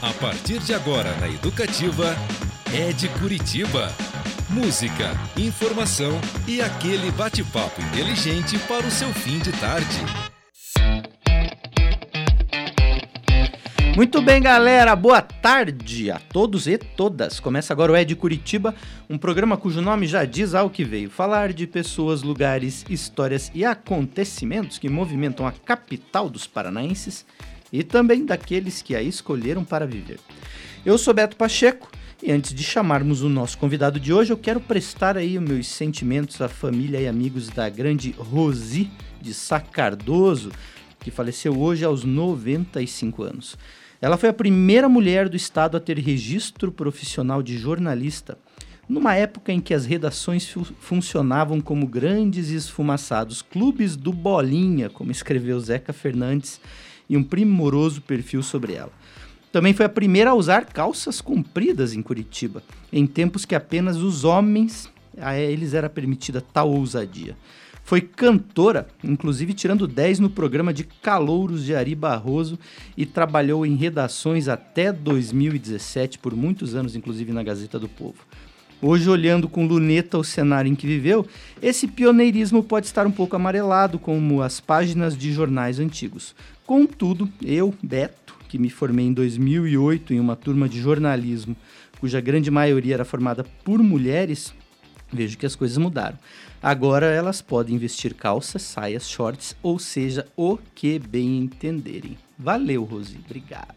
A partir de agora na Educativa, é de Curitiba. Música, informação e aquele bate-papo inteligente para o seu fim de tarde. Muito bem, galera. Boa tarde a todos e todas. Começa agora o É de Curitiba, um programa cujo nome já diz ao que veio. Falar de pessoas, lugares, histórias e acontecimentos que movimentam a capital dos paranaenses e também daqueles que a escolheram para viver. Eu sou Beto Pacheco e antes de chamarmos o nosso convidado de hoje, eu quero prestar aí meus sentimentos à família e amigos da grande Rosi de Sacardoso, que faleceu hoje aos 95 anos. Ela foi a primeira mulher do estado a ter registro profissional de jornalista, numa época em que as redações fu funcionavam como grandes e esfumaçados clubes do Bolinha, como escreveu Zeca Fernandes, e um primoroso perfil sobre ela. Também foi a primeira a usar calças compridas em Curitiba, em tempos que apenas os homens a eles era permitida tal ousadia. Foi cantora, inclusive tirando 10 no programa de Calouros de Ari Barroso e trabalhou em redações até 2017, por muitos anos, inclusive na Gazeta do Povo. Hoje, olhando com luneta o cenário em que viveu, esse pioneirismo pode estar um pouco amarelado, como as páginas de jornais antigos. Contudo, eu, Beto, que me formei em 2008 em uma turma de jornalismo, cuja grande maioria era formada por mulheres, vejo que as coisas mudaram. Agora elas podem vestir calças, saias, shorts, ou seja, o que bem entenderem. Valeu, Rosi, obrigado.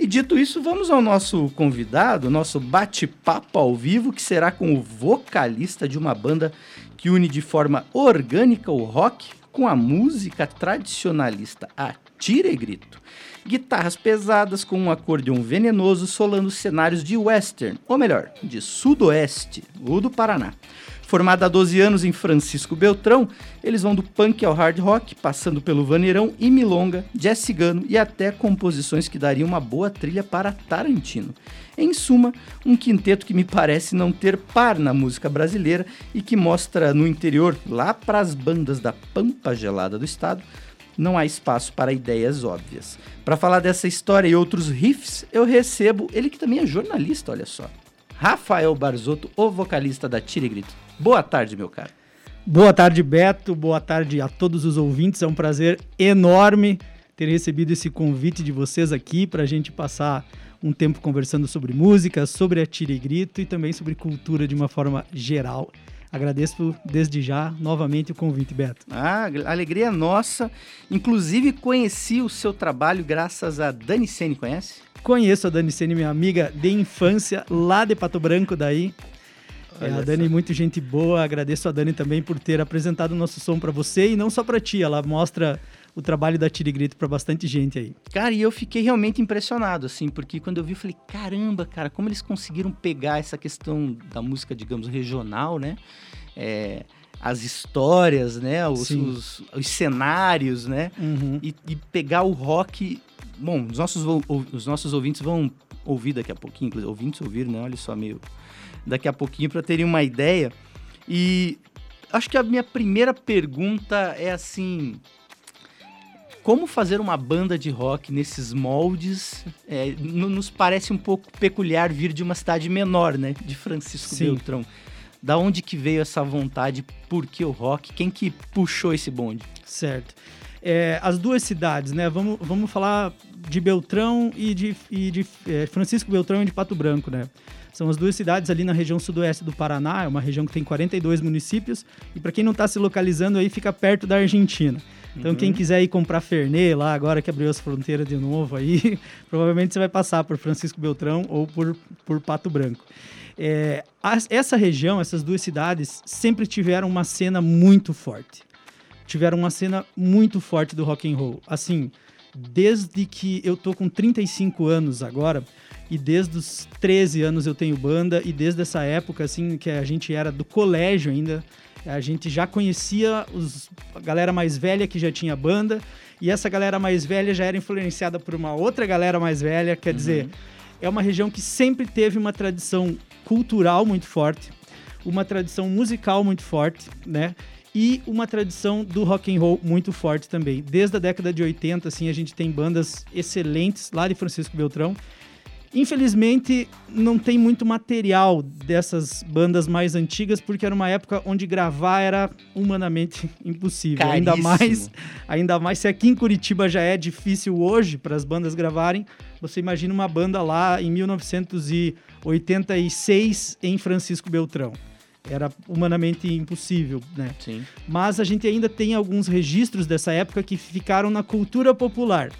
E dito isso, vamos ao nosso convidado, nosso bate-papo ao vivo, que será com o vocalista de uma banda que une de forma orgânica o rock com a música tradicionalista, a tira e grito. Guitarras pesadas com um acordeão venenoso solando cenários de western, ou melhor, de sudoeste, o do Paraná. Formada há 12 anos em Francisco Beltrão, eles vão do punk ao hard rock, passando pelo vaneirão e milonga, jazz cigano e até composições que dariam uma boa trilha para Tarantino. Em suma, um quinteto que me parece não ter par na música brasileira e que mostra no interior, lá para as bandas da pampa gelada do estado, não há espaço para ideias óbvias. Para falar dessa história e outros riffs, eu recebo ele que também é jornalista, olha só. Rafael Barzotto, o vocalista da Tire Grito. Boa tarde, meu caro. Boa tarde, Beto. Boa tarde a todos os ouvintes. É um prazer enorme ter recebido esse convite de vocês aqui para a gente passar um tempo conversando sobre música, sobre a tira e grito e também sobre cultura de uma forma geral. Agradeço desde já novamente o convite, Beto. Ah, alegria nossa. Inclusive conheci o seu trabalho graças a Dani Sene, conhece? Conheço a Dani Sene, minha amiga de infância, lá de Pato Branco daí. É, a Dani, muito gente boa. Agradeço a Dani também por ter apresentado o nosso som para você e não só para ti. Ela mostra o trabalho da Tirigrito para bastante gente aí. Cara, e eu fiquei realmente impressionado, assim, porque quando eu vi, eu falei, caramba, cara, como eles conseguiram pegar essa questão da música, digamos, regional, né? É, as histórias, né? Os, os, os cenários, né? Uhum. E, e, pegar o rock. Bom, os nossos, os nossos ouvintes vão ouvir daqui a pouquinho, ouvintes ouvir, né? Olha só, meio daqui a pouquinho para terem uma ideia. E acho que a minha primeira pergunta é assim: como fazer uma banda de rock nesses moldes? É, nos parece um pouco peculiar vir de uma cidade menor, né? De Francisco Sim. Beltrão. Da onde que veio essa vontade? Por que o rock? Quem que puxou esse bonde? Certo. É, as duas cidades, né? Vamos, vamos falar de Beltrão e de, e de é, Francisco Beltrão e de Pato Branco, né? São as duas cidades ali na região sudoeste do Paraná, é uma região que tem 42 municípios, e para quem não está se localizando aí, fica perto da Argentina. Então, uhum. quem quiser ir comprar Fernet lá, agora que abriu as fronteiras de novo aí, provavelmente você vai passar por Francisco Beltrão ou por, por Pato Branco. É, as, essa região, essas duas cidades, sempre tiveram uma cena muito forte. Tiveram uma cena muito forte do rock and roll. Assim, desde que eu tô com 35 anos agora, e desde os 13 anos eu tenho banda e desde essa época assim que a gente era do colégio ainda, a gente já conhecia os, a galera mais velha que já tinha banda e essa galera mais velha já era influenciada por uma outra galera mais velha, quer uhum. dizer, é uma região que sempre teve uma tradição cultural muito forte, uma tradição musical muito forte, né? E uma tradição do rock and roll muito forte também. Desde a década de 80, assim, a gente tem bandas excelentes lá de Francisco Beltrão. Infelizmente, não tem muito material dessas bandas mais antigas, porque era uma época onde gravar era humanamente impossível. Ainda mais, ainda mais se aqui em Curitiba já é difícil hoje para as bandas gravarem. Você imagina uma banda lá em 1986 em Francisco Beltrão era humanamente impossível, né? Sim. Mas a gente ainda tem alguns registros dessa época que ficaram na cultura popular,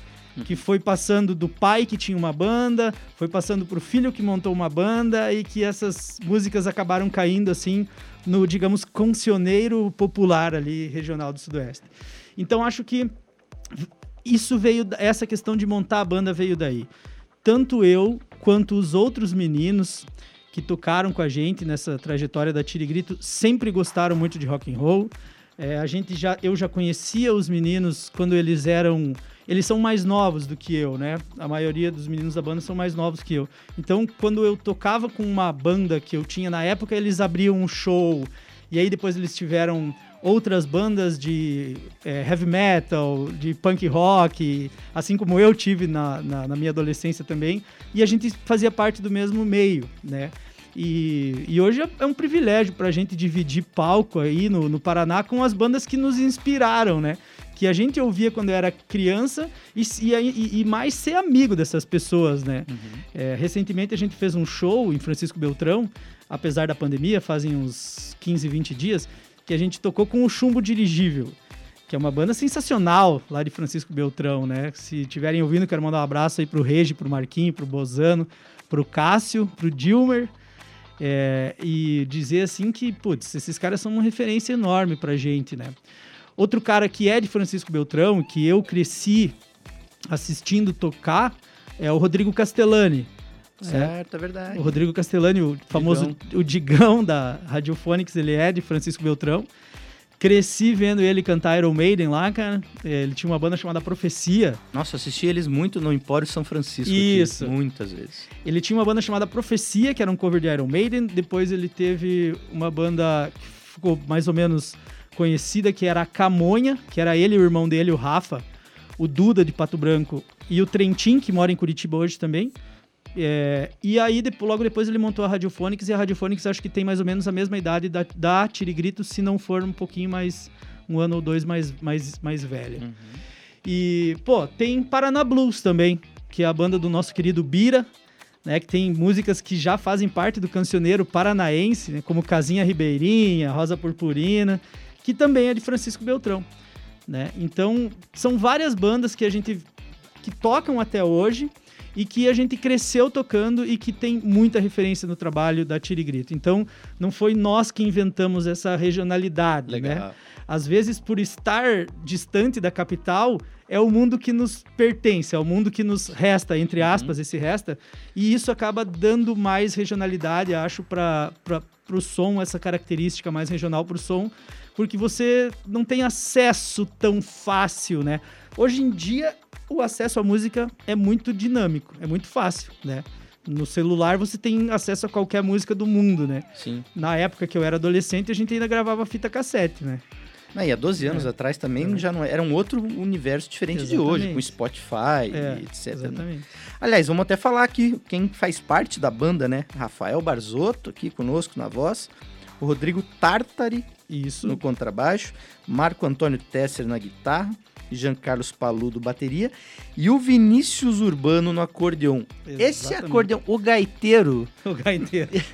que foi passando do pai que tinha uma banda, foi passando para o filho que montou uma banda e que essas músicas acabaram caindo assim no, digamos, cancioneiro popular ali regional do Sudoeste. Então acho que isso veio essa questão de montar a banda veio daí. Tanto eu quanto os outros meninos que tocaram com a gente nessa trajetória da Tire Grito sempre gostaram muito de rock and roll. É, a gente já, eu já conhecia os meninos quando eles eram, eles são mais novos do que eu, né? A maioria dos meninos da banda são mais novos que eu. Então, quando eu tocava com uma banda que eu tinha na época, eles abriam um show e aí depois eles tiveram outras bandas de é, heavy metal, de punk rock, assim como eu tive na, na, na, minha adolescência também, e a gente fazia parte do mesmo meio, né? E, e hoje é um privilégio para a gente dividir palco aí no, no Paraná com as bandas que nos inspiraram, né? que a gente ouvia quando era criança e, e, e, mais ser amigo dessas pessoas, né? Uhum. É, recentemente a gente fez um show em Francisco Beltrão, apesar da pandemia, fazem uns 15, 20 dias, que a gente tocou com o Chumbo Dirigível, que é uma banda sensacional lá de Francisco Beltrão, né? Se estiverem ouvindo, quero mandar um abraço aí pro Regi, pro Marquinho, pro Bozano, pro Cássio, pro Dilmer é, e dizer assim que, putz, esses caras são uma referência enorme pra gente, né? Outro cara que é de Francisco Beltrão, que eu cresci assistindo tocar, é o Rodrigo Castellani. Certo, é, é verdade. O Rodrigo Castellani, o famoso Digão. o Digão da Radiofonics, ele é de Francisco Beltrão. Cresci vendo ele cantar Iron Maiden lá, cara. Ele tinha uma banda chamada Profecia. Nossa, assisti eles muito no Empório São Francisco. Isso. Aqui, muitas vezes. Ele tinha uma banda chamada Profecia, que era um cover de Iron Maiden. Depois ele teve uma banda que ficou mais ou menos conhecida, que era a Camonha, que era ele e o irmão dele, o Rafa. O Duda de Pato Branco e o Trentin, que mora em Curitiba hoje também. É, e aí, depois, logo depois, ele montou a Radiophonics, e a Radiophonics acho que tem mais ou menos a mesma idade da, da Tirigrito, se não for um pouquinho mais, um ano ou dois mais, mais, mais velha. Uhum. E, pô, tem Paraná Blues também, que é a banda do nosso querido Bira, né, que tem músicas que já fazem parte do cancioneiro paranaense, né, como Casinha Ribeirinha, Rosa Purpurina, que também é de Francisco Beltrão. Né? Então, são várias bandas que a gente que tocam até hoje e que a gente cresceu tocando e que tem muita referência no trabalho da Tirigrito. Então, não foi nós que inventamos essa regionalidade, né? Legal. né? Às vezes, por estar distante da capital, é o mundo que nos pertence, é o mundo que nos resta, entre uhum. aspas, uhum. esse resta, e isso acaba dando mais regionalidade, acho, para o som, essa característica mais regional para o som, porque você não tem acesso tão fácil, né? Hoje em dia o acesso à música é muito dinâmico, é muito fácil, né? No celular você tem acesso a qualquer música do mundo, né? Sim. Na época que eu era adolescente, a gente ainda gravava fita cassete, né? Ah, e há 12 anos é. atrás também é. já não era um outro universo diferente exatamente. de hoje, com Spotify é, etc. Né? Exatamente. Né? Aliás, vamos até falar aqui quem faz parte da banda, né? Rafael Barzotto aqui conosco na voz, o Rodrigo Tartari Isso. no contrabaixo, Marco Antônio Tesser na guitarra, Jean Carlos Paludo bateria e o Vinícius Urbano no acordeon. Exatamente. Esse acordeon, o gaiteiro. O gaiteiro.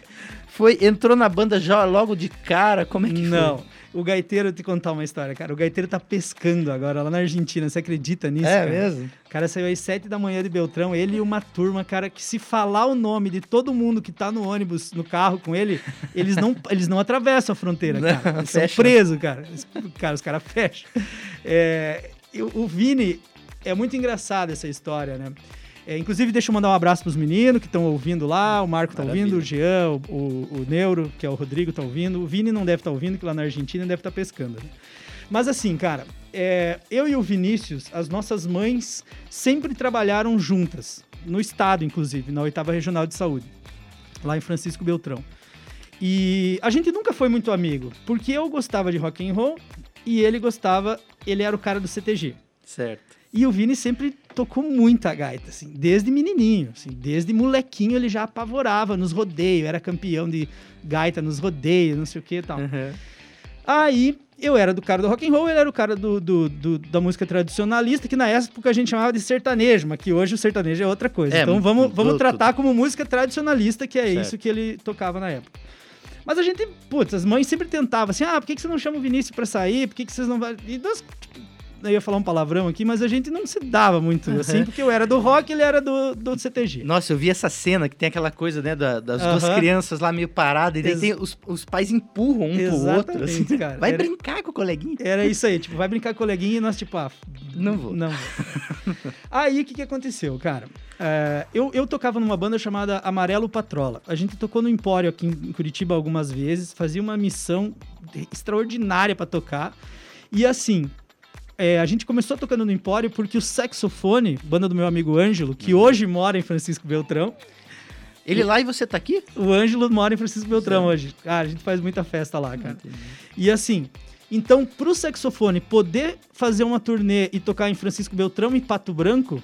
Foi, entrou na banda já logo de cara, como é que Não. Foi? O gaiteiro, te contar uma história, cara. O gaiteiro tá pescando agora lá na Argentina. Você acredita nisso? É cara? mesmo? O cara saiu às sete da manhã de Beltrão, ele e uma turma, cara, que se falar o nome de todo mundo que tá no ônibus, no carro com ele, eles não, eles não atravessam a fronteira, cara. Não, eles são presos, cara. Cara, os caras fecham. É, o Vini, é muito engraçado essa história, né? É, inclusive, deixa eu mandar um abraço pros meninos que estão ouvindo lá. O Marco tá Maravilha. ouvindo, o Jean, o, o, o, Neuro, que é o Rodrigo, tá ouvindo. O Vini não deve estar tá ouvindo, que lá na Argentina deve estar tá pescando. Né? Mas assim, cara, é, eu e o Vinícius, as nossas mães sempre trabalharam juntas, no estado, inclusive, na oitava regional de saúde, lá em Francisco Beltrão. E a gente nunca foi muito amigo, porque eu gostava de rock and roll, e ele gostava, ele era o cara do CTG. Certo. E o Vini sempre tocou muita gaita, assim, desde menininho, assim, desde molequinho ele já apavorava nos rodeios, era campeão de gaita nos rodeios, não sei o que e tal. Uhum. Aí eu era do cara do rock and roll, ele era o cara do, do- do- da música tradicionalista, que na época a gente chamava de sertanejo, mas que hoje o sertanejo é outra coisa. É, então vamos, vamos tratar como música tradicionalista, que é Certo. isso que ele tocava na época. Mas a gente, putz, as mães sempre tentavam assim: ah, por que, que você não chama o Vinícius pra sair? Por que, que vocês não. E nós, eu ia falar um palavrão aqui, mas a gente não se dava muito assim, porque eu era do rock ele era do, do CTG. Nossa, eu vi essa cena que tem aquela coisa, né, da- das duas Aham. crianças lá meio paradas, e daí Ex- tem, os, os pais empurram um pro outro. Exatamente, Assim, cara. Vai Era- brincar com o coleguinha. Era isso aí, tipo, vai brincar com o coleguinha e nós, tipo, ah, Não vou. Não vou. aí, o que, que aconteceu, cara? É, eu, eu tocava numa banda chamada Amarelo Patrola. A gente tocou no Empório aqui em Curitiba algumas vezes, fazia uma missão extraordinária pra tocar. E assim, é, a gente começou tocando no Empório porque o Saxofone, banda do meu amigo Ângelo, que hoje mora em Francisco Beltrão, Ele lá e você tá aqui? o Ângelo mora em Francisco Beltrão hoje. Cara, a gente faz muita festa lá, cara. E assim, então, pro saxofone poder fazer uma turnê e tocar em Francisco Beltrão e Pato Branco,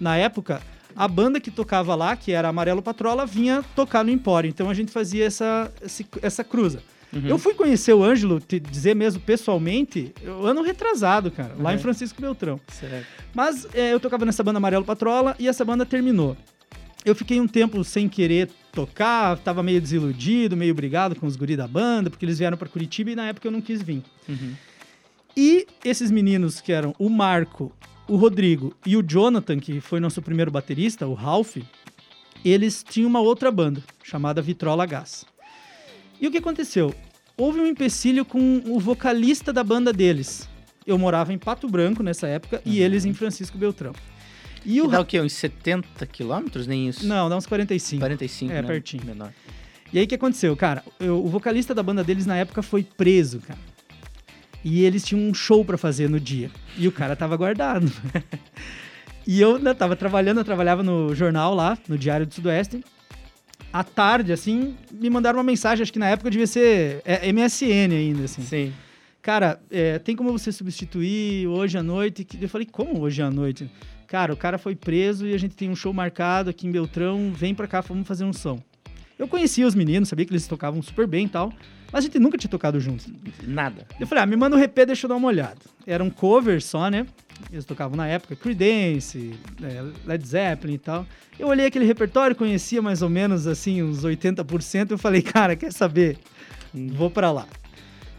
na época, a banda que tocava lá, que era Amarelo Patrola, vinha tocar no Empório. Então a gente fazia essa, essa cruza. Eu fui conhecer o Ângelo, te dizer mesmo pessoalmente, ano retrasado, cara, lá em Uhum. Francisco Beltrão. Certo. Mas é, eu tocava nessa banda Amarelo Patrola e essa banda terminou. Eu fiquei um tempo sem querer tocar, tava meio desiludido, meio brigado com os guri da banda, porque eles vieram pra Curitiba e na época eu não quis vir. Uhum. E esses meninos que eram o Marco, o Rodrigo e o Jonathan, que foi nosso primeiro baterista, o Ralph, eles tinham uma outra banda chamada Vitrola Gás. E o que aconteceu? Houve um empecilho com o vocalista da banda deles. Eu morava em Pato Branco nessa época e eles em Francisco Beltrão. E o dá o quê? Uns 70 quilômetros? Nem isso? Não, dá uns 45. 45, É, né? pertinho. Menor. E aí o que aconteceu, cara? Eu- o vocalista da banda deles na época foi preso, cara. E eles tinham um show pra fazer no dia. E o cara tava guardado. e eu né, tava trabalhando, eu trabalhava no jornal lá, no Diário do Sudoeste. À tarde, assim, me mandaram uma mensagem, acho que na época devia ser é, MSN ainda, assim. Sim. Cara, é, tem como você substituir hoje à noite? Eu falei, como hoje à noite? Cara, o cara foi preso e a gente tem um show marcado aqui em Beltrão, vem pra cá, vamos fazer um som. Eu conhecia os meninos, sabia que eles tocavam super bem e tal, mas a gente nunca tinha tocado juntos. Nada. Eu falei, ah, me manda o RP, deixa eu dar uma olhada. Era um cover só, né? Eles tocavam na época Creedence, é, Led Zeppelin e tal. Eu olhei aquele repertório, conhecia mais ou menos, assim, uns 80%. Eu falei, cara, quer saber? Vou pra lá.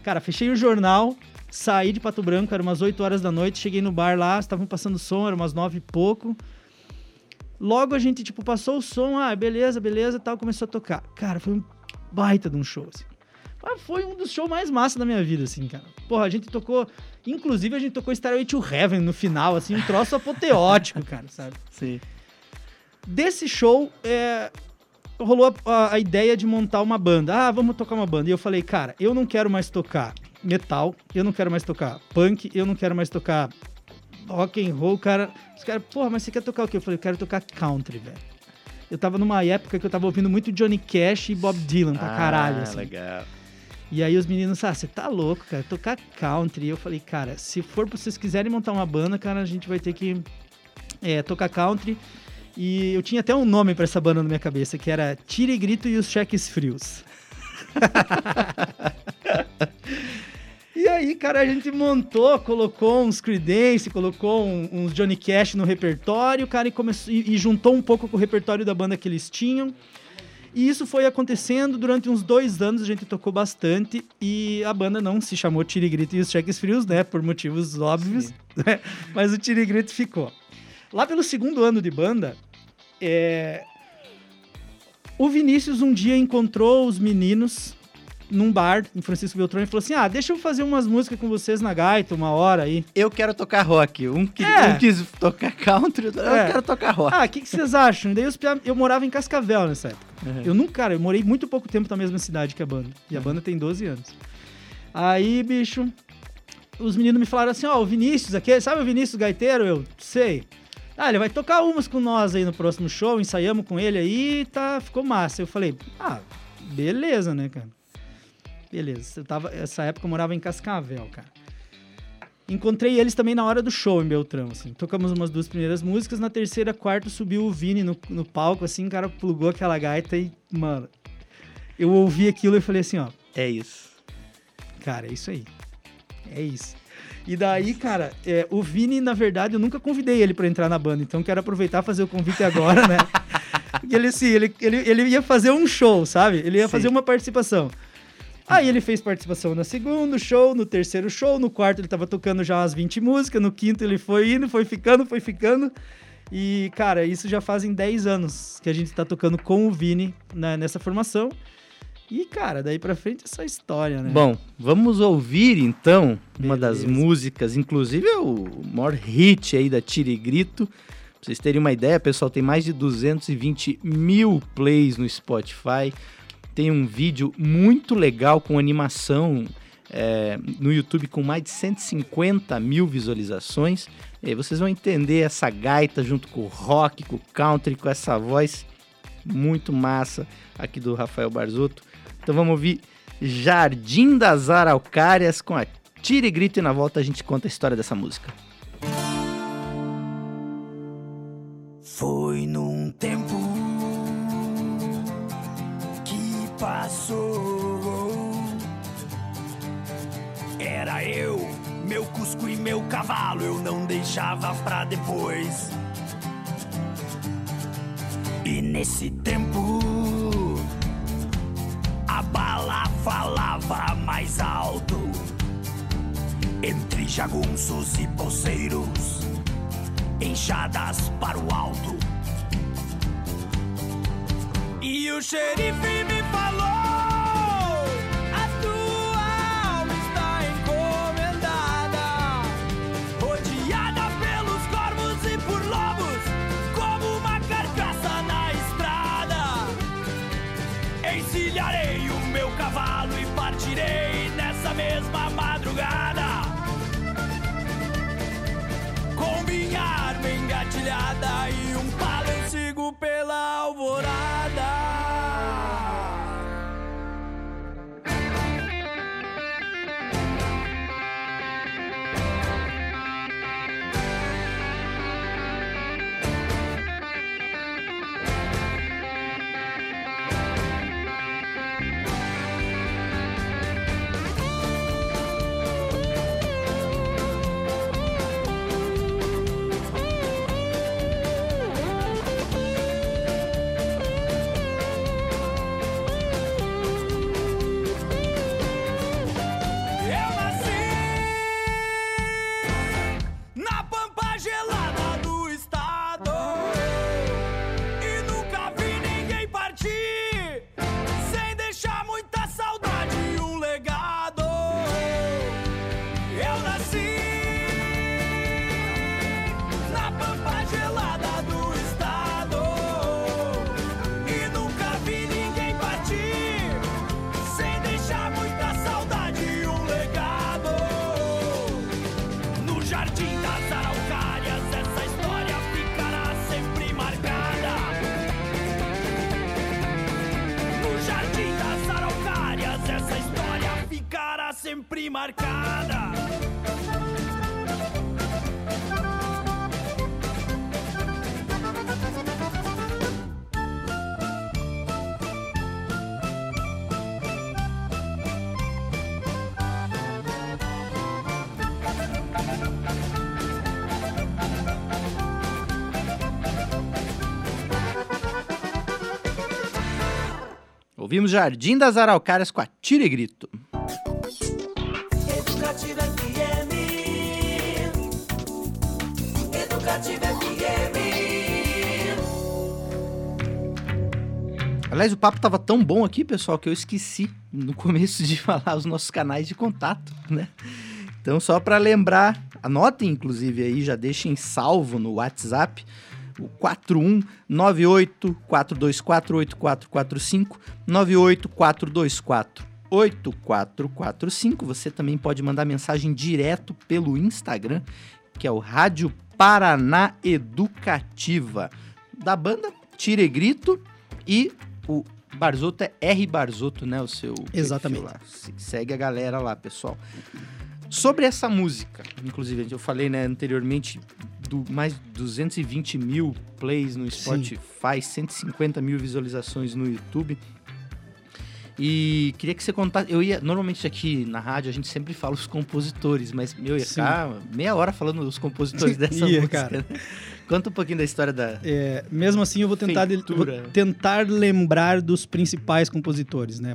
Cara, fechei o jornal, saí de Pato Branco, era umas 8 horas da noite, cheguei no bar lá, estavam passando som, era umas 9 e pouco. Logo a gente, tipo, passou o som, ah, beleza, beleza tal, começou a tocar. Cara, foi um baita de um show, assim. Foi um dos shows mais massa da minha vida, assim, cara. Porra, a gente tocou. Inclusive, a gente tocou Starway to Heaven no final, assim, um troço apoteótico, cara, sabe? Sim. Desse show, é, rolou a- a ideia de montar uma banda. Ah, vamos tocar uma banda. E eu falei, cara, eu não quero mais tocar metal, eu não quero mais tocar punk, eu não quero mais tocar rock and roll, cara. Os caras, porra, mas você quer tocar o quê? Eu falei, eu quero tocar country, velho. Eu tava numa época que eu tava ouvindo muito Johnny Cash e Bob Dylan pra caralho, Ah, assim. legal. E aí os meninos, ah, você tá louco, cara, tocar country. E eu falei, cara, se for pra vocês quiserem montar uma banda, cara, a gente vai ter que é, tocar country. E eu tinha até um nome pra essa banda na minha cabeça, que era Tire Grito e os Cheques Frios. e aí, cara, a gente montou, colocou uns Creedence, colocou um- uns Johnny Cash no repertório, cara, e, começou, e, e juntou um pouco com o repertório da banda que eles tinham. E isso foi acontecendo durante uns dois anos, a gente tocou bastante e a banda não se chamou Tire Grito e os Cheques Frios, né? Por motivos óbvios, né? mas o Tire Grito ficou. Lá pelo segundo ano de banda, é, o Vinícius um dia encontrou os meninos num bar em Francisco Beltrão e falou assim: Ah, deixa eu fazer umas músicas com vocês na gaita, uma hora aí. Eu quero tocar rock. Um, que, É. um quis tocar country, eu É. quero tocar rock. Ah, o que, que vocês acham? Daí os pia- eu morava em Cascavel nessa época. Uhum. Eu nunca, cara, eu morei muito pouco tempo na mesma cidade que a banda. E a banda tem 12 anos. Aí, bicho, os meninos me falaram assim: Ó, o Vinícius aqui, sabe o Vinícius Gaiteiro? Eu sei. Ah, ele vai tocar umas com nós aí no próximo show, ensaiamos com ele aí, tá, ficou massa. Eu falei, ah, beleza, né, cara? Beleza. Eu tava, essa época eu morava em Cascavel, cara. Encontrei eles também na hora do show em Beltrão, assim. Tocamos umas duas primeiras músicas, na terceira, quarta subiu o Vini no, no palco, assim, o cara plugou aquela gaita e, mano, eu ouvi aquilo e falei assim, ó, É isso. cara, é isso aí. É isso. E daí, cara, é, o Vini, na verdade, eu nunca convidei ele pra entrar na banda, então quero aproveitar e fazer o convite agora, né? Porque ele, assim, ele, ele, ele ia fazer um show, sabe? Ele ia Sim. fazer uma participação. Aí ele fez participação no segundo show, no terceiro show, no quarto ele tava tocando já umas 20 músicas, no quinto ele foi indo, foi ficando, foi ficando. E, cara, isso já fazem 10 anos que a gente tá tocando com o Vini né, nessa formação. E, cara, daí pra frente é só história, né? Bom, vamos ouvir então uma das músicas, inclusive é o maior hit aí da Tire e Grito. Pra vocês terem uma ideia, pessoal, tem mais de 220 mil plays no Spotify. Tem um vídeo muito legal com animação é, no YouTube com mais de 150 mil visualizações. E vocês vão entender essa gaita junto com o rock, com o country, com essa voz muito massa aqui do Rafael Barzotto. Então vamos ouvir Jardim das Araucárias com a Tira e Grito e na volta a gente conta a história dessa música. Foi num tempo passou. Era eu, meu cusco e meu cavalo, eu não deixava pra depois. E nesse tempo, a bala falava mais alto. Entre jagunços e poceiros enxadas para o alto. E o xerife me nessa mesma madrugada. Com minha arma engatilhada e um palo Ouvimos Jardim das Araucárias com a Tira e Grito. Educativa FM. Educativa FM. Aliás, o papo tava tão bom aqui, pessoal, que eu esqueci no começo de falar os nossos canais de contato, né? Então, só para lembrar, anotem inclusive aí, já deixem salvo no WhatsApp o 4198-424-8445, 98424-8445. Você também pode mandar mensagem direto pelo Instagram, que é o Rádio Paraná Educativa. Da banda Tire Grito e o Barzotto é R Barzotto, né? O seu. Exatamente. Segue a galera lá, pessoal. Sobre essa música, inclusive, eu falei né, anteriormente do mais de 220 mil plays no Spotify, 150 mil visualizações no YouTube. E queria que você contasse. Eu ia. Normalmente aqui na rádio a gente sempre fala os compositores, mas eu ia Sim. ficar meia hora falando dos compositores dessa Ia, música. cara. né? Conta um pouquinho da história da. É, mesmo assim, eu vou tentar, de- vou tentar lembrar dos principais compositores, né?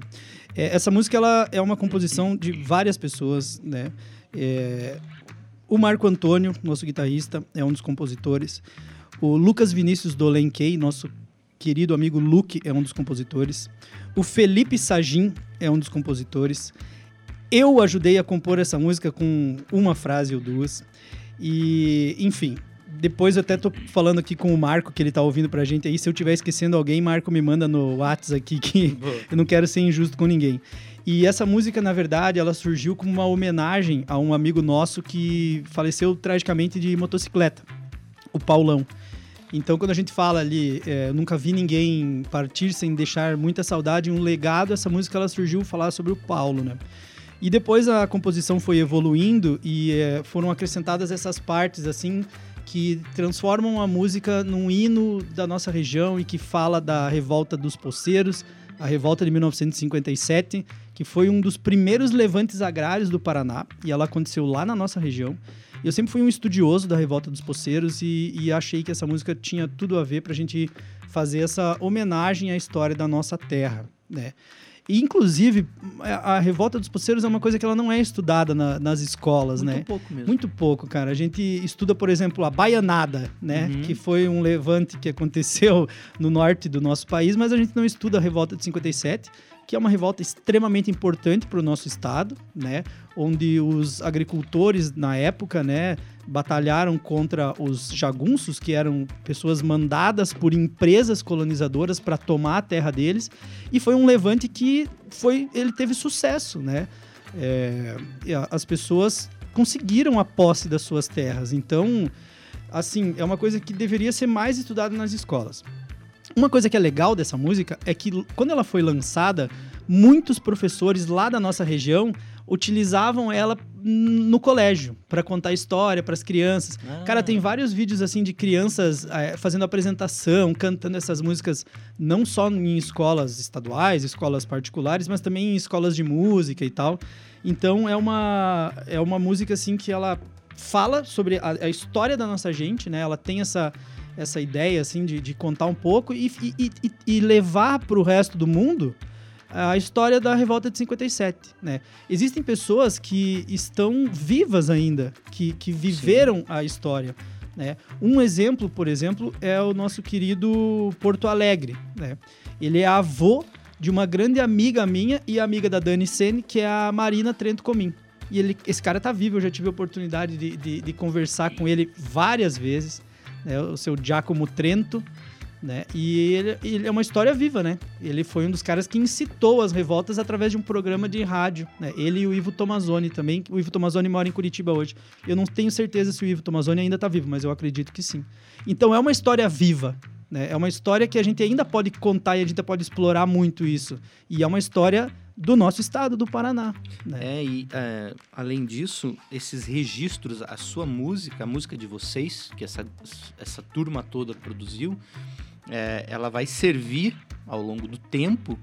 É, essa música ela é uma composição de várias pessoas, né? É, o Marco Antônio, nosso guitarrista, é um dos compositores. O Lucas Vinícius Dolenkei, nosso querido amigo Luke, é um dos compositores. O Felipe Sagin é um dos compositores. Eu ajudei a compor essa música com uma frase ou duas. E, enfim, depois eu até tô falando aqui com o Marco, que ele tá ouvindo pra gente aí. Se eu estiver esquecendo alguém, Marco me manda no WhatsApp aqui que eu não quero ser injusto com ninguém. E essa música, na verdade, ela surgiu como uma homenagem a um amigo nosso que faleceu tragicamente de motocicleta, o Paulão. Então, quando a gente fala ali, é, nunca vi ninguém partir sem deixar muita saudade, um legado, essa música ela surgiu falar sobre o Paulo, né? E depois a composição foi evoluindo e é, foram acrescentadas essas partes assim que transformam a música num hino da nossa região e que fala da revolta dos poceiros, a revolta de 1957, que foi um dos primeiros levantes agrários do Paraná e ela aconteceu lá na nossa região. Eu sempre fui um estudioso da revolta dos poceiros e, e achei que essa música tinha tudo a ver para a gente fazer essa homenagem à história da nossa terra, né? E, inclusive, a, a revolta dos poceiros é uma coisa que ela não é estudada na- nas escolas, Muito né? pouco mesmo. Muito pouco, cara. A gente estuda, por exemplo, a baianada, né? Uhum. Que foi um levante que aconteceu no norte do nosso país, mas a gente não estuda a revolta de 57, que é uma revolta extremamente importante para o nosso estado, né? Onde os agricultores na época, né, batalharam contra os jagunços, que eram pessoas mandadas por empresas colonizadoras para tomar a terra deles, e foi um levante que foi, ele teve sucesso, né? É, as pessoas conseguiram a posse das suas terras. Então, assim, é uma coisa que deveria ser mais estudada nas escolas. Uma coisa que é legal dessa música é que quando ela foi lançada, muitos professores lá da nossa região utilizavam ela no colégio para contar história para as crianças. Ah. Cara, tem vários vídeos assim de crianças eh, fazendo apresentação, cantando essas músicas, não só em escolas estaduais, escolas particulares, mas também em escolas de música e tal. Então é uma é uma música assim que ela fala sobre a, a história da nossa gente, né? Ela tem essa essa ideia assim de, de contar um pouco e, e, e, e levar para o resto do mundo a história da revolta de 57, né? Existem pessoas que estão vivas ainda, que, que viveram a história, né? Um exemplo, por exemplo, é o nosso querido Porto Alegre, né? Ele é avô de uma grande amiga minha e amiga da Dani Sene, que é a Marina Trento Comim. E ele, esse cara tá vivo, eu já tive a oportunidade de, de, de conversar com ele várias vezes, né? O seu Giacomo Trento, né? E ele, ele é uma história viva, né? Ele foi um dos caras que incitou as revoltas através de um programa de rádio, né? Ele e o Ivo Tomazoni também. O Ivo Tomazoni mora em Curitiba hoje. Eu não tenho certeza se o Ivo Tomazoni ainda tá vivo, mas eu acredito que sim. Então é uma história viva, né? É uma história que a gente ainda pode contar e a gente pode explorar muito isso. E é uma história do nosso estado, do Paraná. Né? É, e é, além disso, esses registros, a sua música, a música de vocês, que essa, essa turma toda produziu, é, ela vai servir ao longo do tempo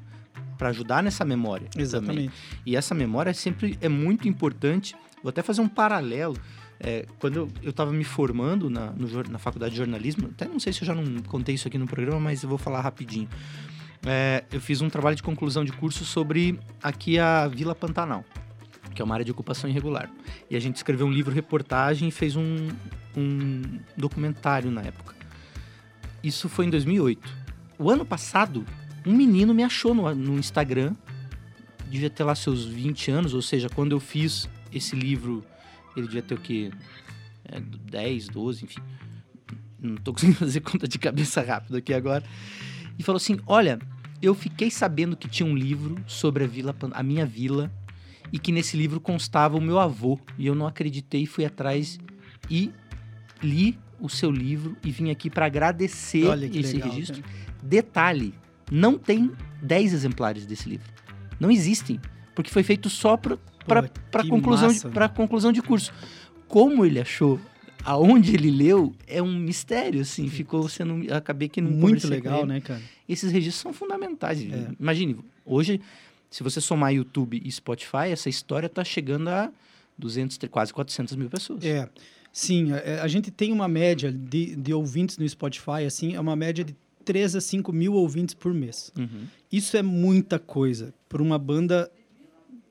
para ajudar nessa memória. também. Exatamente. E essa memória sempre é muito importante. Vou até fazer um paralelo. É, quando eu- estava me formando na, no na faculdade de jornalismo, até não sei se eu já não contei isso aqui no programa, mas eu vou falar rapidinho. É, eu fiz um trabalho de conclusão de curso sobre aqui a Vila Pantanal, que é uma área de ocupação irregular. E a gente escreveu um livro reportagem e fez um, um documentário na época. Isso foi em 2008. O ano passado, um menino me achou no, no Instagram, devia ter lá seus 20 anos, ou seja, quando eu fiz esse livro, ele devia ter o quê? É, 10, 12, enfim. Não tô conseguindo fazer conta de cabeça rápido aqui agora. E falou assim: Olha, eu fiquei sabendo que tinha um livro sobre a vila, a minha vila, e que nesse livro constava o meu avô. E eu não acreditei, fui atrás e li o seu livro e vim aqui para agradecer esse legal, registro. Detalhe: não tem 10 exemplares desse livro. Não existem. Porque foi feito só para conclusão, massa, pra conclusão de curso. Como ele achou, aonde ele leu, é um mistério, assim. Ficou sendo. Acabei que não Muito legal, né, cara? Esses registros são fundamentais. É. Imagine, hoje, se você somar YouTube e Spotify, essa história tá chegando a 200, quase 400 mil pessoas. É, sim, a, a gente tem uma média de, de ouvintes no Spotify, assim, é uma média de 3 a 5 mil ouvintes por mês. Uhum. Isso é muita coisa para uma banda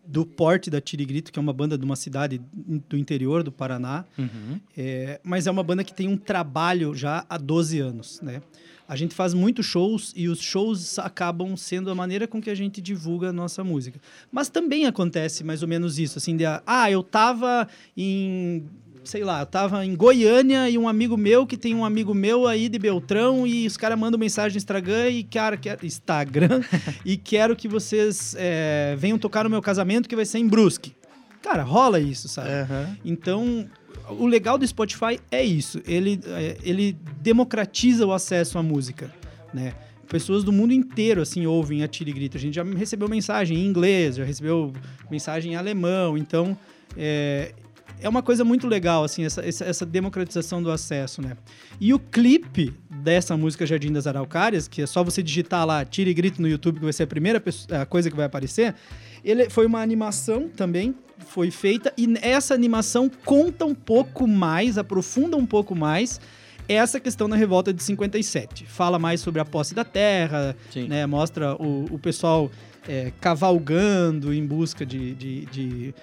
do porte da Tirigrito, que é uma banda de uma cidade do interior do Paraná, Uhum. é, mas é uma banda que tem um trabalho já há 12 anos, né? A gente faz muitos shows e os shows acabam sendo a maneira com que a gente divulga a nossa música. Mas também acontece mais ou menos isso, assim, de, ah, eu tava em, sei lá, eu tava em Goiânia e um amigo meu que tem um amigo meu aí de Beltrão e os caras mandam mensagem no Instagram e cara, quer, Instagram e quero que vocês é, venham tocar no meu casamento que vai ser em Brusque. Cara, rola isso, sabe? Aham. Então, o legal do Spotify é isso. Ele, é, ele democratiza o acesso à música, né? Pessoas do mundo inteiro, assim, ouvem a Tira e Grita. A gente já recebeu mensagem em inglês, já recebeu mensagem em alemão. Então, é, é uma coisa muito legal, assim, essa, essa, democratização do acesso, né? E o clipe dessa música Jardim das Araucárias, que é só você digitar lá Tira e Grito no YouTube, que vai ser a primeira coisa que vai aparecer, ele foi uma animação também, foi feita, e essa animação conta um pouco mais, aprofunda um pouco mais essa questão da revolta de 57. Fala mais sobre a posse da terra, né? Mostra o, o pessoal é, cavalgando em busca de, de- de-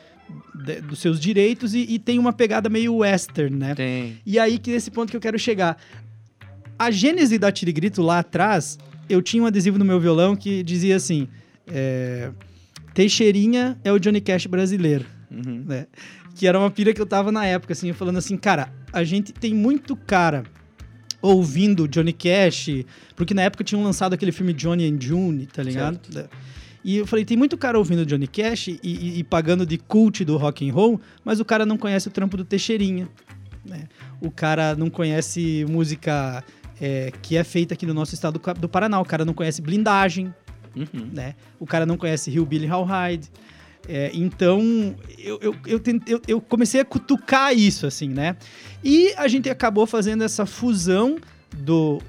de- dos seus direitos e, e tem uma pegada meio western, né? Tem. E aí que nesse ponto que eu quero chegar. A gênese da Tirigrito lá atrás, eu tinha um adesivo no meu violão que dizia assim: é, Teixeirinha é o Johnny Cash brasileiro, Uhum. né? Que era uma pira que eu tava na época, assim, falando assim, cara, a gente tem muito cara ouvindo Johnny Cash, porque na época tinham lançado aquele filme Johnny and June, tá ligado? E eu falei, tem muito cara ouvindo Johnny Cash e, e- e pagando de cult do rock and roll, mas o cara não conhece o trampo do Teixeirinha, né? O cara não conhece música é, que é feita aqui no nosso estado do, Paraná, o cara não conhece Blindagem, Uhum. né? O cara não conhece Hillbilly Howhide. É, então, eu, eu, eu, tentei- eu- eu comecei a cutucar isso, assim, né? E a gente acabou fazendo essa fusão do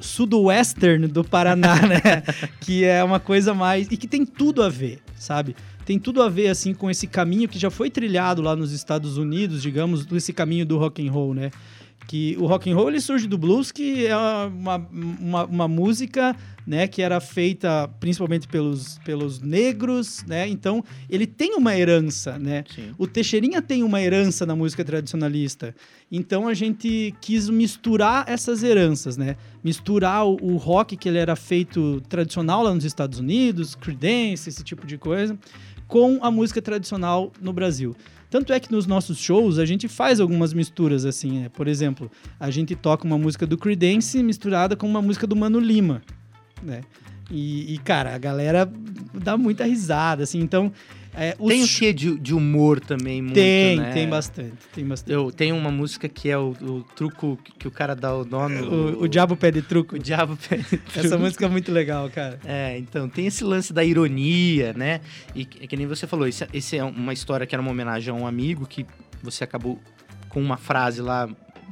sudoestern do Paraná, né? que é uma coisa mais... E que tem tudo a ver, sabe? Tem tudo a ver, assim, com esse caminho que já foi trilhado lá nos Estados Unidos, digamos, esse caminho do rock and roll, né? Que o rock and roll, ele surge do blues, que é uma, uma, uma música né, que era feita principalmente pelos, pelos negros, né? Então, ele tem uma herança, né? Sim. O Teixeirinha tem uma herança na música tradicionalista. Então a gente quis misturar essas heranças, né? Misturar o, o rock que ele era feito tradicional lá nos Estados Unidos, Creedence, esse tipo de coisa, com a música tradicional no Brasil. Tanto é que nos nossos shows a gente faz algumas misturas assim, né? Por exemplo, a gente toca uma música do Creedence misturada com uma música do Mano Lima, né? E, e, cara, a galera dá muita risada, assim. Então, é, os Tem o quê de, de humor também, muito, tem, né? tem bastante, tem bastante. Eu tenho uma música que é o, o truco que- o cara dá o nome. O, o Diabo Pede Truco. O diabo pede Essa truco. música é muito legal, cara. É, então, tem esse lance da ironia, né? E que, que nem você falou, esse, esse é uma história que era uma homenagem a um amigo que você acabou com uma frase lá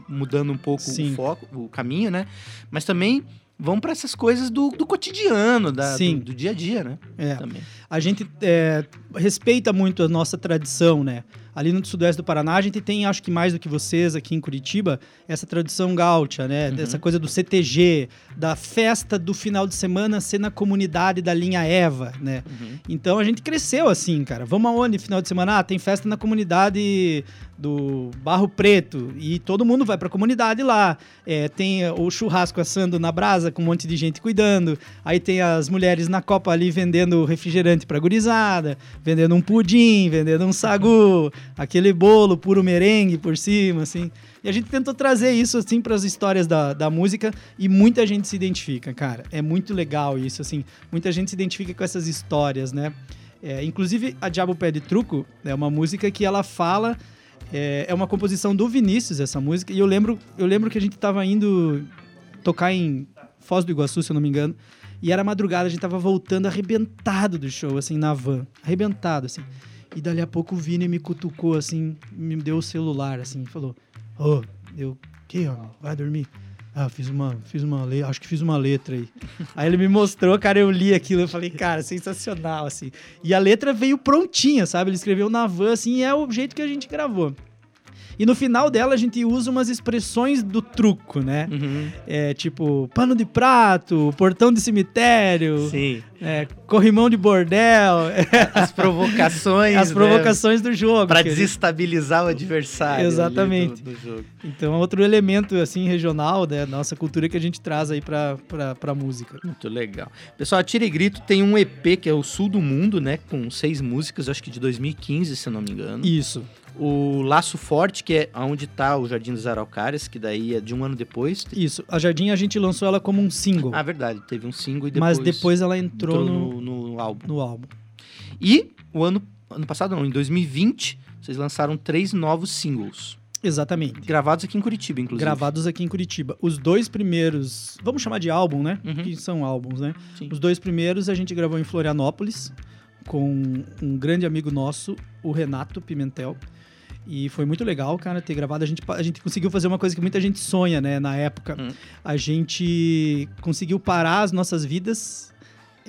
mudando um pouco Sim. o foco, o caminho, né? Mas também vão para essas coisas do, do cotidiano, da, do, do dia a dia, né? É. Também. A gente é, respeita muito a nossa tradição, né? Ali no sudoeste do Paraná, a gente tem, acho que mais do que vocês aqui em Curitiba, essa tradição gaúcha, né? Uhum. Dessa coisa do CTG, da festa do final de semana ser na comunidade da linha Eva, né? Uhum. Então a gente cresceu assim, cara. Vamos aonde final de semana? Ah, tem festa na comunidade do Barro Preto e todo mundo vai pra comunidade lá. É, tem o churrasco assando na brasa com um monte de gente cuidando. Aí tem as mulheres na copa ali vendendo refrigerante pra gurizada, vendendo um pudim, vendendo um sagu, aquele bolo puro merengue por cima, assim. E a gente tentou trazer isso, assim, para as histórias da, da música e muita gente se identifica, cara. É muito legal isso, assim. Muita gente se identifica com essas histórias, né? É, inclusive, a Diabo Pede Truco é uma música que ela fala... É, é uma composição do Vinícius, essa música. E eu lembro, eu lembro que a gente tava indo tocar em Foz do Iguaçu, se eu não me engano. E era madrugada, a gente tava voltando arrebentado do show, assim, na van. Arrebentado, assim. E dali a pouco o Vini me cutucou, assim, me deu o celular, assim, falou: Ô, eu, que, homem? Vai dormir? Ah, fiz uma, fiz uma letra, acho que fiz uma letra aí. aí ele me mostrou, cara, eu li aquilo, eu falei, cara, sensacional, assim. E a letra veio prontinha, sabe? Ele escreveu na van, assim, e é o jeito que a gente gravou. E no final dela a gente usa umas expressões do truco, né? Uhum. É tipo, pano de prato, portão de cemitério, Sim. é, corrimão de bordel, As provocações. as né, provocações do jogo. Pra que a gente- desestabilizar o adversário. Exatamente. Do, do jogo. Então é outro elemento, assim, regional da nossa cultura que a gente traz aí pra, pra, pra música. Muito legal. Pessoal, a Tira e Grito tem um EP que é o Sul do Mundo, né? Com seis músicas, acho que de 2015, se eu não me engano. Isso. O Laço Forte, que é onde tá o Jardim dos Araucárias, que daí é de um ano depois. Isso. A Jardim a gente lançou ela como um single, Ah, verdade. Teve um single e depois. mas depois ela entrou, entrou no, no, no álbum. no álbum. E o ano, ano passado, não, em 2020, vocês lançaram três novos singles. Exatamente. Gravados aqui em Curitiba, inclusive. Gravados aqui em Curitiba. Os dois primeiros, vamos chamar de álbum, né? Uhum. Que são álbuns, né? Sim. Os dois primeiros a gente gravou em Florianópolis com um grande amigo nosso, o Renato Pimentel. E foi muito legal, cara, ter gravado. A gente, a gente conseguiu fazer uma coisa que muita gente sonha, né, na época. Hum. A gente conseguiu parar as nossas vidas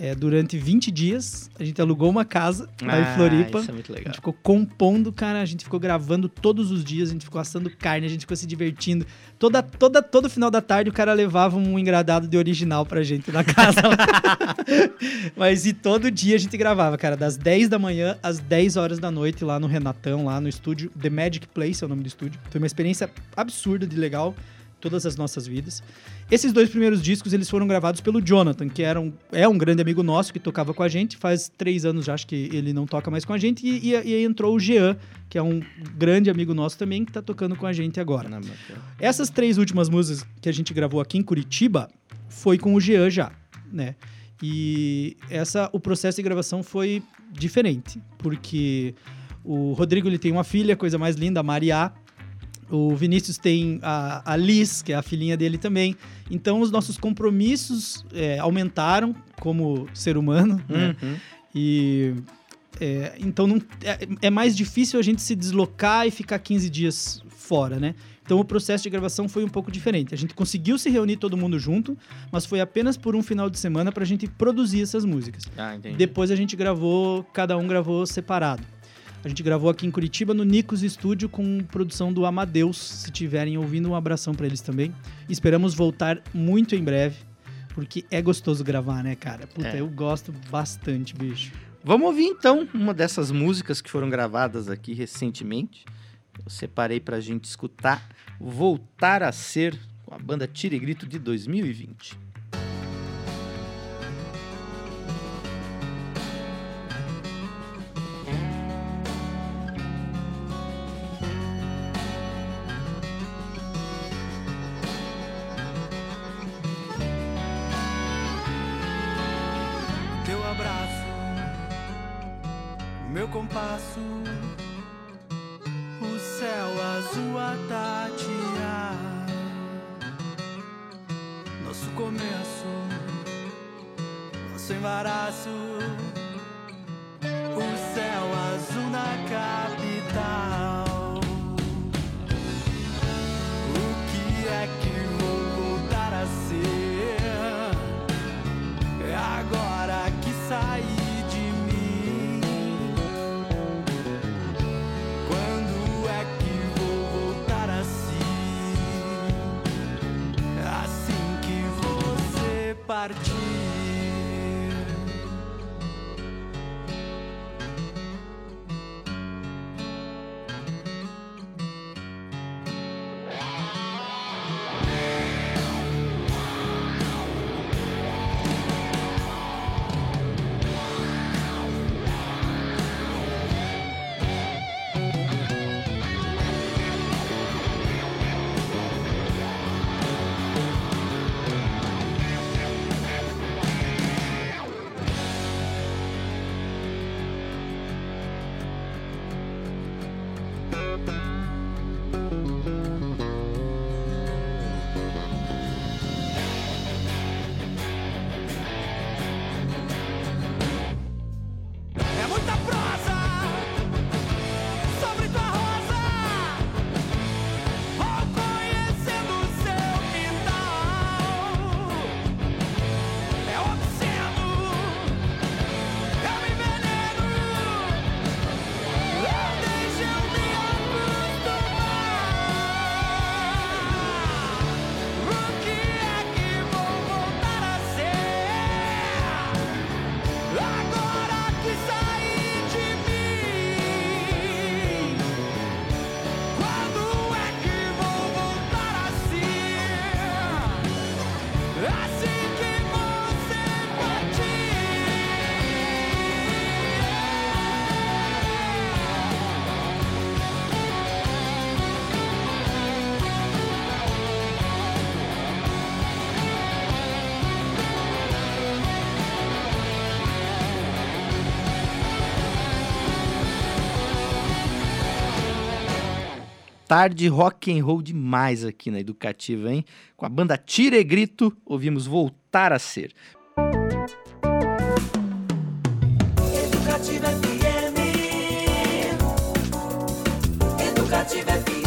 é, durante 20 dias. A gente alugou uma casa lá Ah, em Floripa. Isso é muito A legal. gente ficou compondo, cara. A gente ficou gravando todos os dias. A gente ficou assando carne. A gente ficou se divertindo. Toda, toda, todo final da tarde o cara levava um engradado de original pra gente na casa. lá. Mas e todo dia a gente gravava, cara. Das 10 da manhã às 10 horas da noite lá no Renatão, lá no estúdio. The Magic Place é o nome do estúdio. Foi uma experiência absurda de legal. Todas as nossas vidas. Esses dois primeiros discos, eles foram gravados pelo Jonathan, que era um, é um grande amigo nosso que tocava com a gente. Faz três anos já, acho que ele não toca mais com a gente. E, e- e aí entrou o Jean, que é um grande amigo nosso também, que tá tocando com a gente agora. Ah, bacana. Essas três últimas músicas que a gente gravou aqui em Curitiba foi com o Jean já, né? E essa, o processo de gravação foi diferente, porque o Rodrigo ele tem uma filha, coisa mais linda, a Maria. O Vinícius tem a, a Liz, que é a filhinha dele também. Então os nossos compromissos é, aumentaram como ser humano, né? Uhum. E é, então não, é, é mais difícil a gente se deslocar e ficar 15 dias fora, né? Então o processo de gravação foi um pouco diferente. A gente conseguiu se reunir todo mundo junto, mas foi apenas por um final de semana para a gente produzir essas músicas. Ah. Depois a gente gravou, cada um gravou separado. A gente gravou aqui em Curitiba no Nicos Estúdio com produção do Amadeus. Se tiverem ouvindo, um abração para eles também. Esperamos voltar muito em breve, porque é gostoso gravar, né, cara? Puta, É. eu gosto bastante, bicho. Vamos ouvir então uma dessas músicas que foram gravadas aqui recentemente. Eu separei pra gente escutar Voltar a Ser com a banda Tira e Grito de 2020. Compasso, o céu azul a tatear. Nosso começo, nosso embaraço, tarde rock and roll demais aqui na Educativa, hein? Com a banda Tira e Grito, ouvimos Voltar a Ser. Educativa FM. Educativa FM.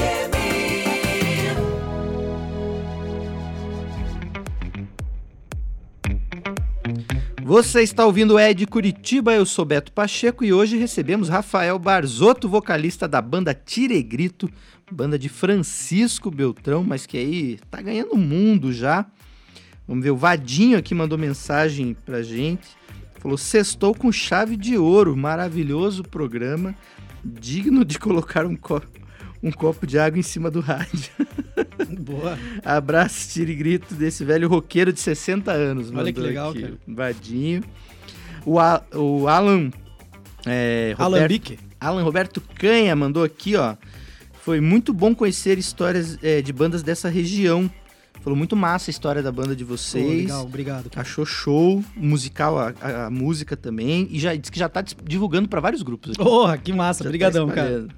Você está ouvindo o Ed Curitiba, eu sou Beto Pacheco e hoje recebemos Rafael Barzotto, vocalista da banda Tire e Grito, banda de Francisco Beltrão, mas que aí tá ganhando o mundo já. Vamos ver, o Vadinho aqui mandou mensagem pra gente. Falou: Sextou com chave de ouro, maravilhoso programa, digno de colocar um, co- um copo de água em cima do rádio. Boa. Abraço, tire e grito desse velho roqueiro de 60 anos. Olha que legal, aqui, cara. Vadinho. O, A- o Alan. É, Alan Roberto- Bique. Alan Roberto Canha mandou aqui, ó. Foi muito bom conhecer histórias é, de bandas dessa região. Falou muito massa a história da banda de vocês. legal, obrigado. cara. Achou show, musical, a, a- a música também. E já disse que já tá divulgando para vários grupos. Porra, que massa. Já tá Obrigadão, cara.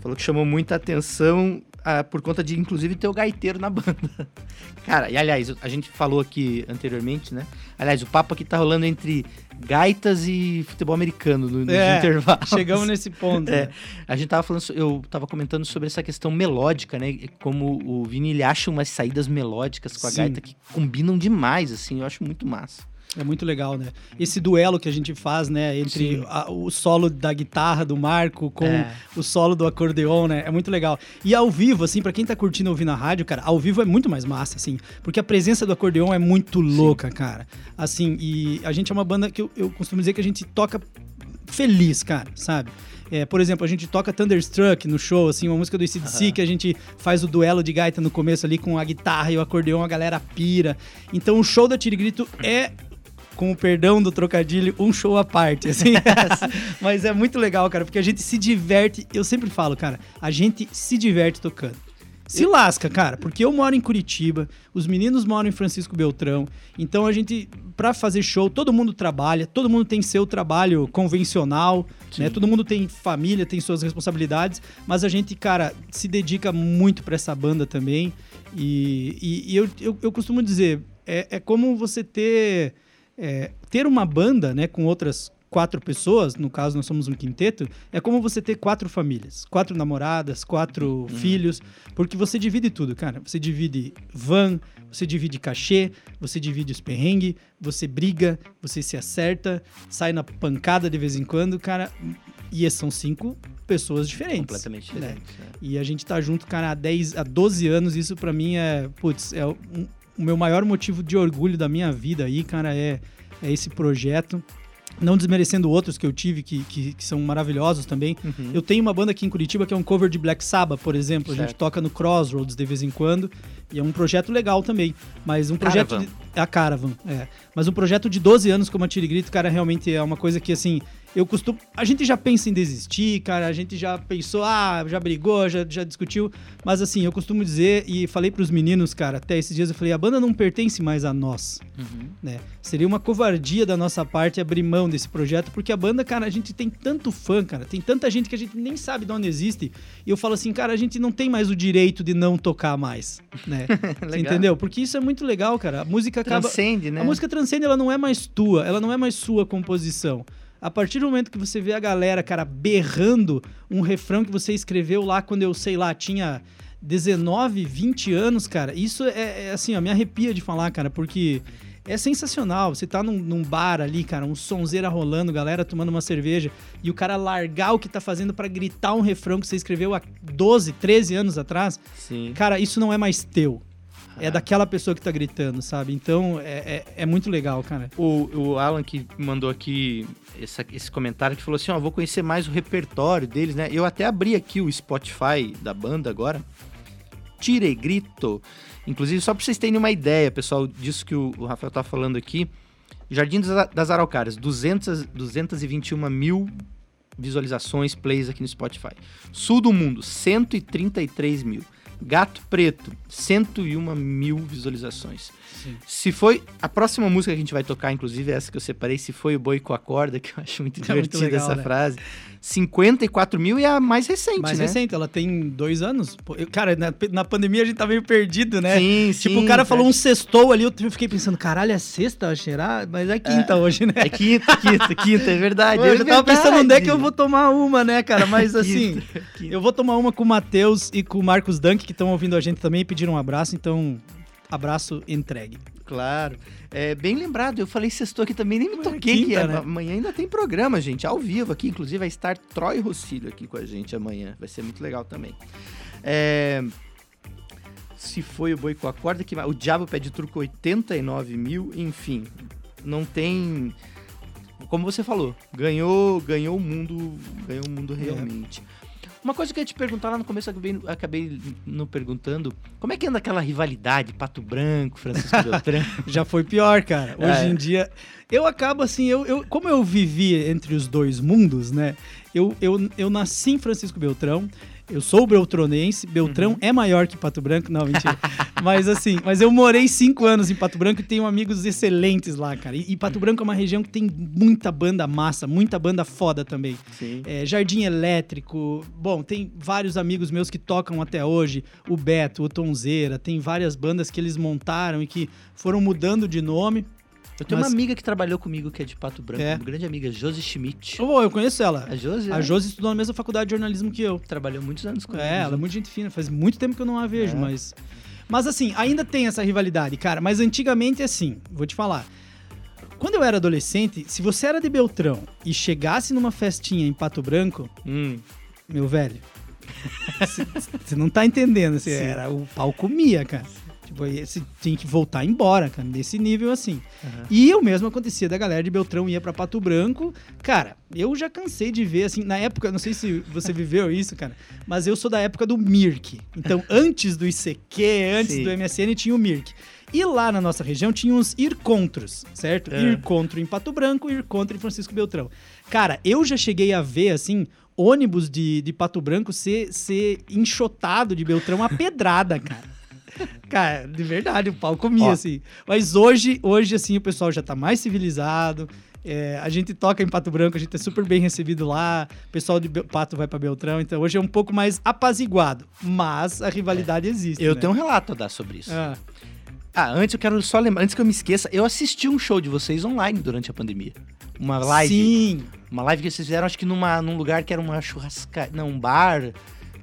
Falou que chamou muita atenção ah, por conta de, inclusive, ter o gaiteiro na banda. Cara, e aliás, a gente falou aqui anteriormente, né? Aliás, o papo aqui tá rolando entre gaitas e futebol americano no, nos É, intervalos. Chegamos nesse ponto. É, né? a gente tava falando, eu tava comentando sobre essa questão melódica, né? Como o Vini ele acha umas saídas melódicas com a Sim. gaita que combinam demais, assim, eu acho muito massa. É muito legal, né? Esse duelo que a gente faz, né? Entre Sim. a- o solo da guitarra do Marco com É. o solo do acordeon, né? É muito legal. E ao vivo, assim, pra quem tá curtindo ouvir na rádio, cara, ao vivo é muito mais massa, assim. Porque a presença do acordeon é muito louca, cara. Assim, e a gente é uma banda que eu, eu costumo dizer que a gente toca feliz, cara, sabe? É, por exemplo, a gente toca Thunderstruck no show, assim, uma música do ACDC que a gente faz o duelo de gaita no começo ali com a guitarra e o acordeão, a galera pira. Então o show da Tirigrito é com o perdão do trocadilho, um show à parte, assim. Mas é muito legal, cara, porque a gente se diverte. Eu sempre falo, cara, a gente se diverte tocando. Se lasca, cara, porque eu moro em Curitiba, os meninos moram em Francisco Beltrão, então a gente, pra fazer show, todo mundo trabalha, todo mundo tem seu trabalho convencional, né? Todo mundo tem família, tem suas responsabilidades, mas a gente, cara, se dedica muito pra essa banda também. E, e- e eu, eu, eu costumo dizer, é, é como você ter é, ter uma banda, né, com outras quatro pessoas, no caso nós somos um quinteto, é como você ter quatro famílias, quatro namoradas, quatro filhos, porque você divide tudo, cara. Você divide van, você divide cachê, você divide os perrengues, você briga, você se acerta, sai na pancada de vez em quando, cara. E são cinco pessoas diferentes. Completamente né? diferente. né? E a gente tá junto, cara, há 10, há 12 anos. Isso pra mim é, putz, é um- o meu maior motivo de orgulho da minha vida aí, cara, é, é esse projeto. Não desmerecendo outros que eu tive que, que, que são maravilhosos também. Uhum. Eu tenho uma banda aqui em Curitiba que é um cover de Black Sabbath, por exemplo. A gente Certo. toca no Crossroads de vez em quando. E é um projeto legal também. Mas um projeto. Caravan. De, é a Caravan, é. Mas um projeto de 12 anos como a Tire Grito, cara, realmente é uma coisa que, assim, eu costumo. A gente já pensa em desistir, cara. A gente já pensou, ah, já brigou, já, já discutiu. Mas, assim, eu costumo dizer, e falei pros meninos, cara, até esses dias eu falei, a banda não pertence mais a nós né? Seria uma covardia da nossa parte abrir mão desse projeto, porque a banda, cara, a gente tem tanto fã, cara, tem tanta gente que a gente nem sabe de onde existe. E eu falo assim, cara, a gente não tem mais o direito de não tocar mais, né? Entendeu? Porque isso é muito legal, cara. A música acaba Transcende, né? a música transcende, ela não é mais tua, ela não é mais sua composição. A partir do momento que você vê a galera, cara, berrando um refrão que você escreveu lá quando eu, sei lá, tinha 19, 20 anos, cara, isso é, é assim, ó, me arrepia de falar, cara, porque é sensacional. Você tá num, num bar ali, cara, um sonzeira rolando, galera tomando uma cerveja, e o cara largar o que tá fazendo pra gritar um refrão que você escreveu há 12, 13 anos atrás, Sim. cara, isso não é mais teu. É daquela pessoa que tá gritando, sabe? Então é, é, é muito legal, cara. O, o Alan que mandou aqui essa- esse comentário que falou assim, ó, vou conhecer mais o repertório deles, né? Eu até abri aqui o Spotify da banda agora. Tira e grito. Inclusive, só pra vocês terem uma ideia, pessoal, disso que o, o Rafael tá falando aqui. Jardim das, das Araucárias, 200, 221 mil visualizações, plays aqui no Spotify. Sul do mundo, 133 mil. Gato Preto, 101 mil visualizações. Sim. Se foi. A próxima música que a gente vai tocar, inclusive, é essa que eu separei, se foi o Boi com a Corda, que eu acho muito É muito divertida legal, essa né? frase. 54 mil e a mais recente, Mais né? recente, ela tem dois anos. Eu- cara, na, na pandemia a gente tá meio perdido, né? Sim, Tipo, sim, o cara falou é. um sextou ali, eu fiquei pensando, caralho, é sexta cheirar? Mas é quinta hoje, né? É quinta, quinta, quinta, é verdade. Pô, eu é tava verdade. pensando onde é que eu vou tomar uma, né, cara? Mas assim, eu vou tomar uma com o Matheus e com o Marcos Dunk, que estão ouvindo a gente também e pediram um abraço, então, abraço entregue. Claro. É bem lembrado, eu falei sextou aqui também, nem me é toquei que quinta, é- né? amanhã ainda tem programa, gente, ao vivo aqui. Inclusive vai estar Troy Rossílio aqui com a gente amanhã. Vai ser muito legal também. É, Se foi o boi com a corda, que o diabo pede truco 89 mil, enfim. Não tem. Como você falou, ganhou, ganhou o mundo, ganhou o mundo realmente. Uma coisa que eu ia te perguntar lá no começo, acabei, acabei não perguntando. Como é que anda aquela rivalidade Pato Branco, Francisco Beltrão? Já foi pior, cara. Hoje É. em dia. Eu acabo assim, eu, eu, como eu vivi entre os dois mundos, né? Eu, eu, eu nasci em Francisco Beltrão. Eu sou beltronense, Beltrão é maior que Pato Branco, não, mentira. mas assim, mas eu morei cinco anos em Pato Branco e tenho amigos excelentes lá, cara. E, e Pato Branco é uma região que tem muita banda massa, muita banda foda também. Sim. É, Jardim Elétrico. Bom, tem vários amigos meus que tocam até hoje. O Beto, o Tonzeira. Tem várias bandas que eles montaram e que foram mudando de nome. Eu tenho Mas- uma amiga que trabalhou comigo que é de Pato Branco, É. uma grande amiga, Josi Schmidt. Oh, eu conheço ela. A Josi, A? Josi estudou na mesma faculdade de jornalismo que eu. trabalhou muitos anos comigo. É, ela é junto. muito gente fina. Faz muito tempo que eu não a vejo, É. mas... Mas assim, ainda tem essa rivalidade, cara. Mas antigamente, assim, vou te falar. Quando eu era adolescente, se você era de Beltrão e chegasse numa festinha em Pato Branco, Hum, meu velho. Você não tá entendendo. Cê Sim. era, o pau comia, cara. Tipo, tinha que voltar embora, cara, nesse nível assim. Aham. E o mesmo acontecia da galera de Beltrão ia pra Pato Branco. Cara, eu já cansei de ver, assim, na época, não sei se você viveu isso, cara, mas eu sou da época do Mirk. Então, antes do ICQ, antes Sim. do MSN, tinha o Mirk. E lá na nossa região tinha uns ircontros, certo? É. Ircontro em Pato Branco e ircontro em Francisco Beltrão. Cara, eu já cheguei a ver, assim, ônibus de, de Pato Branco ser, ser enxotado de Beltrão a pedrada, cara. Cara, de verdade, o pau comia, Ó. assim. Mas hoje, hoje, assim, o pessoal já tá mais civilizado. É, a gente toca em Pato Branco, a gente é super bem recebido lá. O pessoal de Be- Pato vai pra Beltrão, então hoje é um pouco mais apaziguado. Mas a rivalidade existe. Eu né? tenho um relato a dar sobre isso. Ah, Ah, antes eu quero só lembrar, antes que eu me esqueça, eu assisti um show de vocês online durante a pandemia. Uma live. Sim, Uma live que vocês fizeram, acho que numa, num lugar que era uma churrascaria. Não, um bar.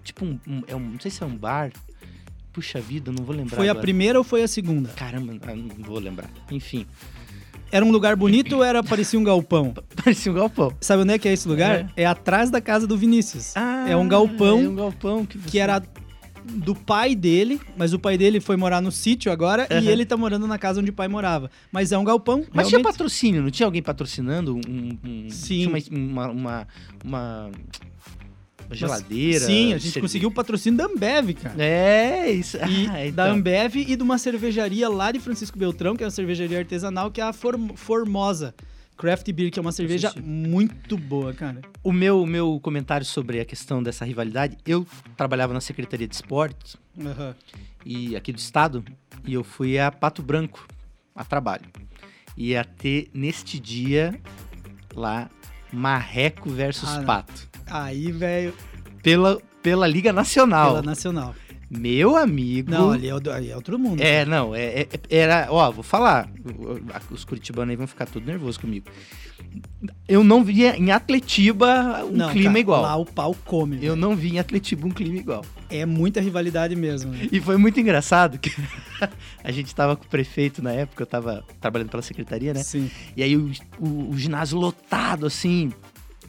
Tipo um, um- é um- Não sei se é um bar. Puxa vida, não vou lembrar. foi a agora. primeira ou foi a segunda? Caramba, não vou lembrar. Enfim, Era um lugar bonito ou era parecia um galpão? parecia um galpão. Sabe onde é que é esse lugar? É, atrás da casa do Vinícius. Ah, é um galpão É um galpão que, que era do pai dele, mas o pai dele foi morar no sítio agora e Aham. ele tá morando na casa onde o pai morava. Mas é um galpão, Mas tinha realmente. patrocínio, não tinha alguém patrocinando? Um, um- Sim. Tinha uma, uma- uma geladeira? Sim, a gente cerve- conseguiu o patrocínio da Ambev, cara. É, isso. E Ah, da então. Ambev e de uma cervejaria lá de Francisco Beltrão, que é uma cervejaria artesanal, que é a Form- Formosa Craft Beer, que é uma cerveja sim. muito boa, cara. O meu, meu comentário sobre a questão dessa rivalidade, eu trabalhava na Secretaria de Esportes e aqui do estado e eu fui a Pato Branco a trabalho. Ia ter neste dia lá Marreco versus Ah. Pato. Aí, velho, Pela, pela Liga Nacional. pela Nacional. Meu amigo. Não, ali é, ali é outro mundo. É, não, é, é- era. Ó, vou falar. Os curitibanos aí vão ficar tudo nervosos comigo. Eu não via em Atletiba um Não, clima cara, igual. Lá o pau come. Eu velho. não vi em Atletiba um clima igual. É muita rivalidade mesmo. né? E foi muito engraçado que a gente tava com o prefeito na época, eu tava trabalhando pela secretaria, né? Sim. E aí o, o- o ginásio lotado, assim,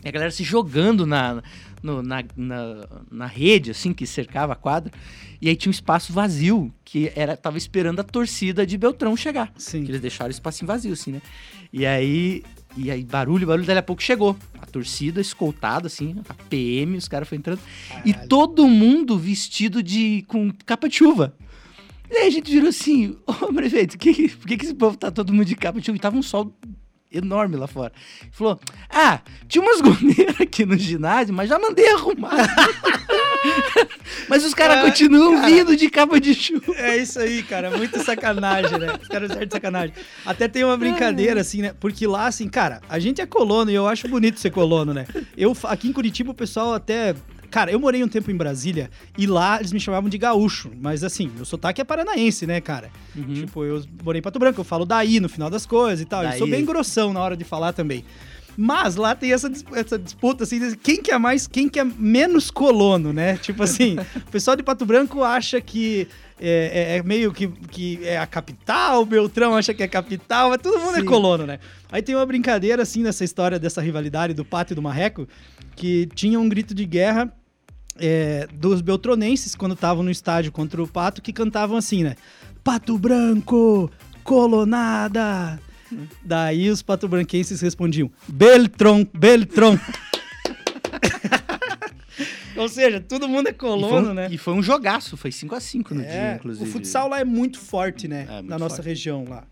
e a galera se jogando na, no- na, na, na rede, assim, que cercava a quadra. E aí tinha um espaço vazio, que era tava esperando a torcida de Beltrão chegar. Sim. Que eles deixaram o espacinho vazio, assim, né? E aí, e aí barulho, barulho, daí a pouco chegou. A torcida escoltada, assim, a PM, os caras foram entrando. E todo mundo vestido de. com capa de chuva. E aí a gente virou assim, ô prefeito, que, por que, que esse povo tá todo mundo de capa de chuva? E tava um sol enorme lá fora. Ele falou, ah, tinha umas goleiras aqui no ginásio, mas já mandei arrumar. Mas os caras Ah, continuam cara. vindo de capa de chuva. É isso aí, cara. Muito sacanagem, né? Os caras de sacanagem. Até tem uma brincadeira, assim, né? Porque lá, assim, cara, a gente é colono e eu acho bonito ser colono, né? Eu, aqui em Curitiba, o pessoal até. Cara, eu morei um tempo em Brasília e lá eles me chamavam de gaúcho. Mas assim, meu sotaque é paranaense, né, cara? Tipo, eu morei em Pato Branco, eu falo daí no final das coisas e tal. Eu sou Daí. bem grossão na hora de falar também. Mas lá tem essa, essa disputa, assim, quem que é mais, quem que é menos colono, né? Tipo assim, o pessoal de Pato Branco acha que é, é- é meio que, que é a capital, o Beltrão acha que é capital, mas todo mundo é Sim. colono, né? Aí tem uma brincadeira, assim, nessa história dessa rivalidade do Pato e do Marreco, que tinha um grito de guerra é, dos beltronenses quando estavam no estádio contra o Pato, que cantavam assim, né? Pato Branco, colonada. Daí os patobranquenses respondiam: Beltron, Beltron. Ou seja, todo mundo é E foi, colono, um, né? e foi um jogaço, foi 5x5 no dia, É, inclusive. o futsal lá é muito forte, né? É, muito na nossa forte. região lá.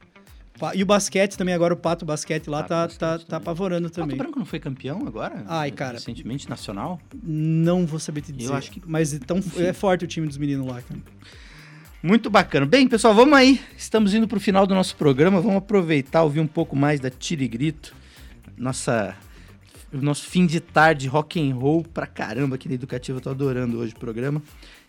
E o basquete também, agora o Pato Basquete lá Ah, tá, basquete tá, também. tá apavorando Pato também. Branco não foi campeão agora? Ai, cara. Recentemente, nacional? Não vou saber te dizer. acho que- Mas então, é forte o time dos meninos lá, cara. Muito bacana. Bem, pessoal, vamos aí. Estamos indo para o final do nosso programa. Vamos aproveitar, ouvir um pouco mais da Tira e Grito. Nossa, o nosso fim de tarde rock and roll pra caramba aqui na Educativa. Eu tô adorando hoje o programa.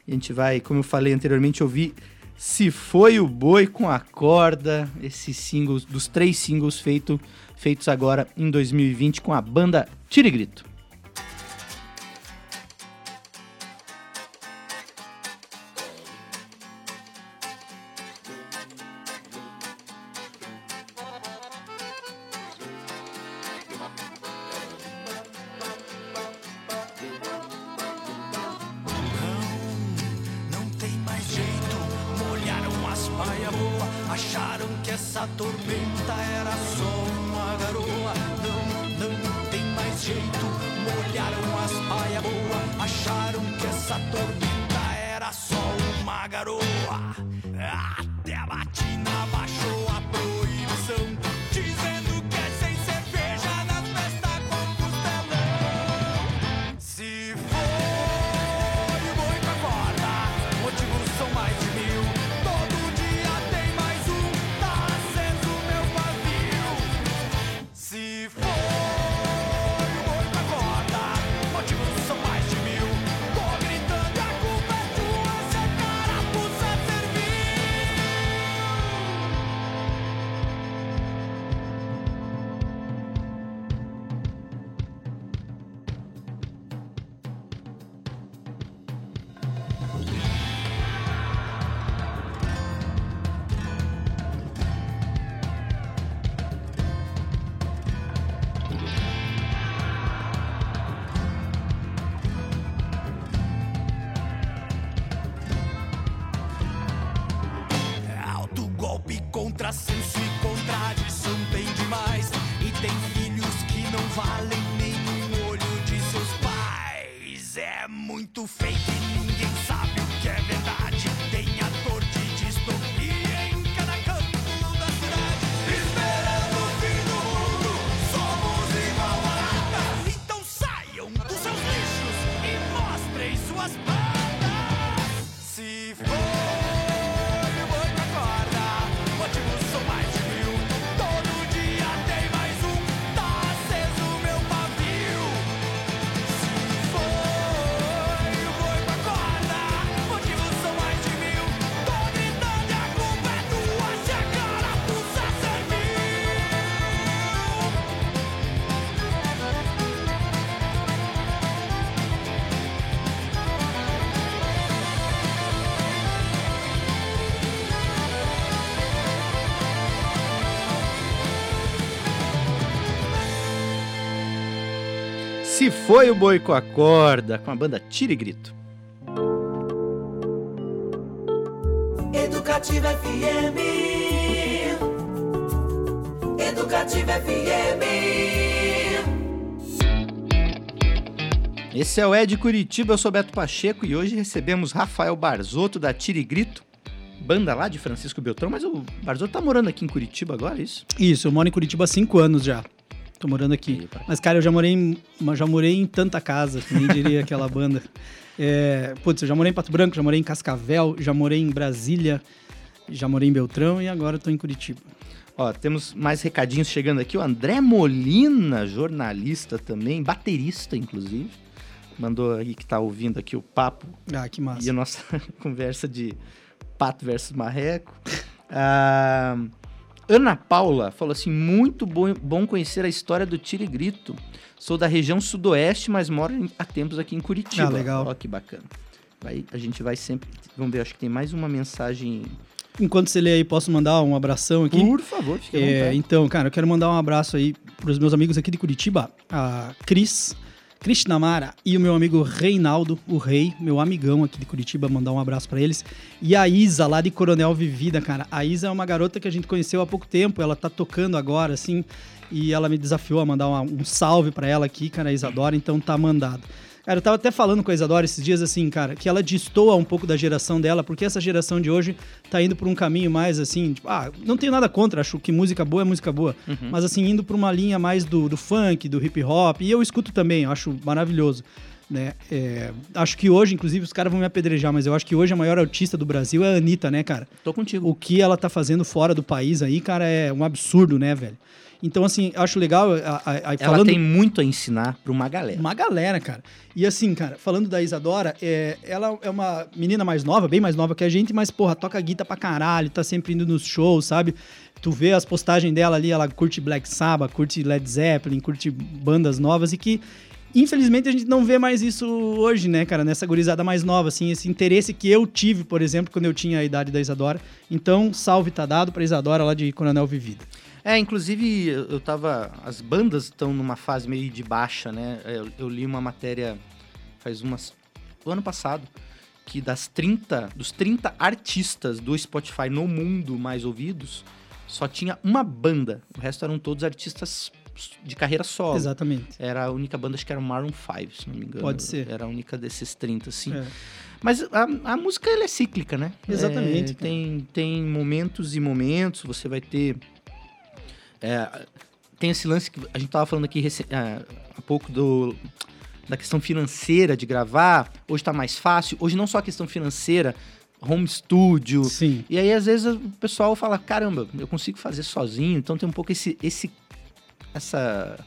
E a gente vai, como eu falei anteriormente, ouvir Se Foi o Boi com a Corda. Esses singles, dos três singles feito, feitos agora em 2020 com a banda Tira e Grito. Golpe, contrassenso e contradição tem demais. E tem filhos que não valem nenhum olho de seus pais. É muito fake Foi o Boi com a Corda, com a banda Tira e Grito. Educativa FM. Educativa FM. Esse é o Ed Curitiba, eu sou Beto Pacheco e hoje recebemos Rafael Barzotto da Tira e Grito, banda lá de Francisco Beltrão, mas o Barzotto tá morando aqui em Curitiba agora, é isso? Isso, eu moro em Curitiba há cinco anos já. Tô morando aqui. Mas, cara, eu já morei em, já morei em tanta casa, que nem diria aquela banda. É, putz, eu já morei em Pato Branco, já morei em Cascavel, já morei em Brasília, já morei em Beltrão e agora tô em Curitiba. Ó, temos mais recadinhos chegando aqui. O André Molina, jornalista também, baterista, inclusive. Mandou aí que tá ouvindo aqui o papo Ah, que massa. e a nossa conversa de pato versus marreco. Ah, Ana Paula falou assim: muito bom, bom conhecer a história do Tiro e Grito. Sou da região sudoeste, mas moro há tempos aqui em Curitiba. Ah, legal. Ó, que bacana. Vai- a gente vai sempre. Vamos ver, acho que tem mais uma mensagem. Enquanto você lê aí, posso mandar um abração aqui? Por favor, fique à É, vontade. então, cara, eu quero mandar um abraço aí pros meus amigos aqui de Curitiba, a Cris, Krishnamara e o meu amigo Reinaldo, o Rei, meu amigão aqui de Curitiba, mandar um abraço pra eles. E a Isa, lá de Coronel Vivida, cara. A Isa é uma garota que a gente conheceu há pouco tempo, ela tá tocando agora, assim, e ela me desafiou a mandar uma- um salve pra ela aqui, cara, a Isadora, então tá mandado. Cara, eu tava até falando com a Isadora esses dias, assim, cara, que ela destoa um pouco da geração dela, porque essa geração de hoje tá indo por um caminho mais, assim, tipo, ah, não tenho nada contra, acho que música boa é música boa, mas, assim, indo pra uma linha mais do, do funk, do hip hop, e eu escuto também, eu acho maravilhoso. Né? É, acho que hoje, inclusive, os caras vão me apedrejar, mas eu acho que hoje a maior artista do Brasil é a Anitta, né, cara? Tô contigo. O que ela tá fazendo fora do país aí, cara, é um absurdo, né, velho? Então, assim, acho legal. A, a- a- Ela tem muito a ensinar pra uma galera. uma galera, cara. E assim, cara, falando da Isadora, é, ela é uma menina mais nova, bem mais nova que a gente, mas, porra, toca guitarra pra caralho, tá sempre indo nos shows, sabe? Tu vê as postagens dela ali, ela curte Black Sabbath, curte Led Zeppelin, curte bandas novas e que. Infelizmente a gente não vê mais isso hoje, né, cara? Nessa gurizada mais nova, assim, esse interesse que eu tive, por exemplo, quando eu tinha a idade da Isadora. Então, salve tá dado pra Isadora lá de Coronel Vivida. É, inclusive, eu tava. As bandas estão numa fase meio de baixa, né? Eu, eu li uma matéria faz umas. o ano passado, que das 30. Dos 30 artistas do Spotify no mundo mais ouvidos, só tinha uma banda. O resto eram todos artistas de carreira solo. Exatamente. Era a única banda, acho que era o Maroon 5, se não me engano. Pode ser. Era a única desses 30, assim. É. Mas a, a música ela é cíclica, né? Exatamente, É, tem, tem momentos e momentos, você vai ter. é, tem esse lance que a gente tava falando aqui ah, há pouco do, da questão financeira de gravar. Hoje tá mais fácil. Hoje não só a questão financeira, home studio. Sim. E aí, às vezes, o pessoal fala: caramba, eu consigo fazer sozinho. Então tem um pouco esse, esse, essa,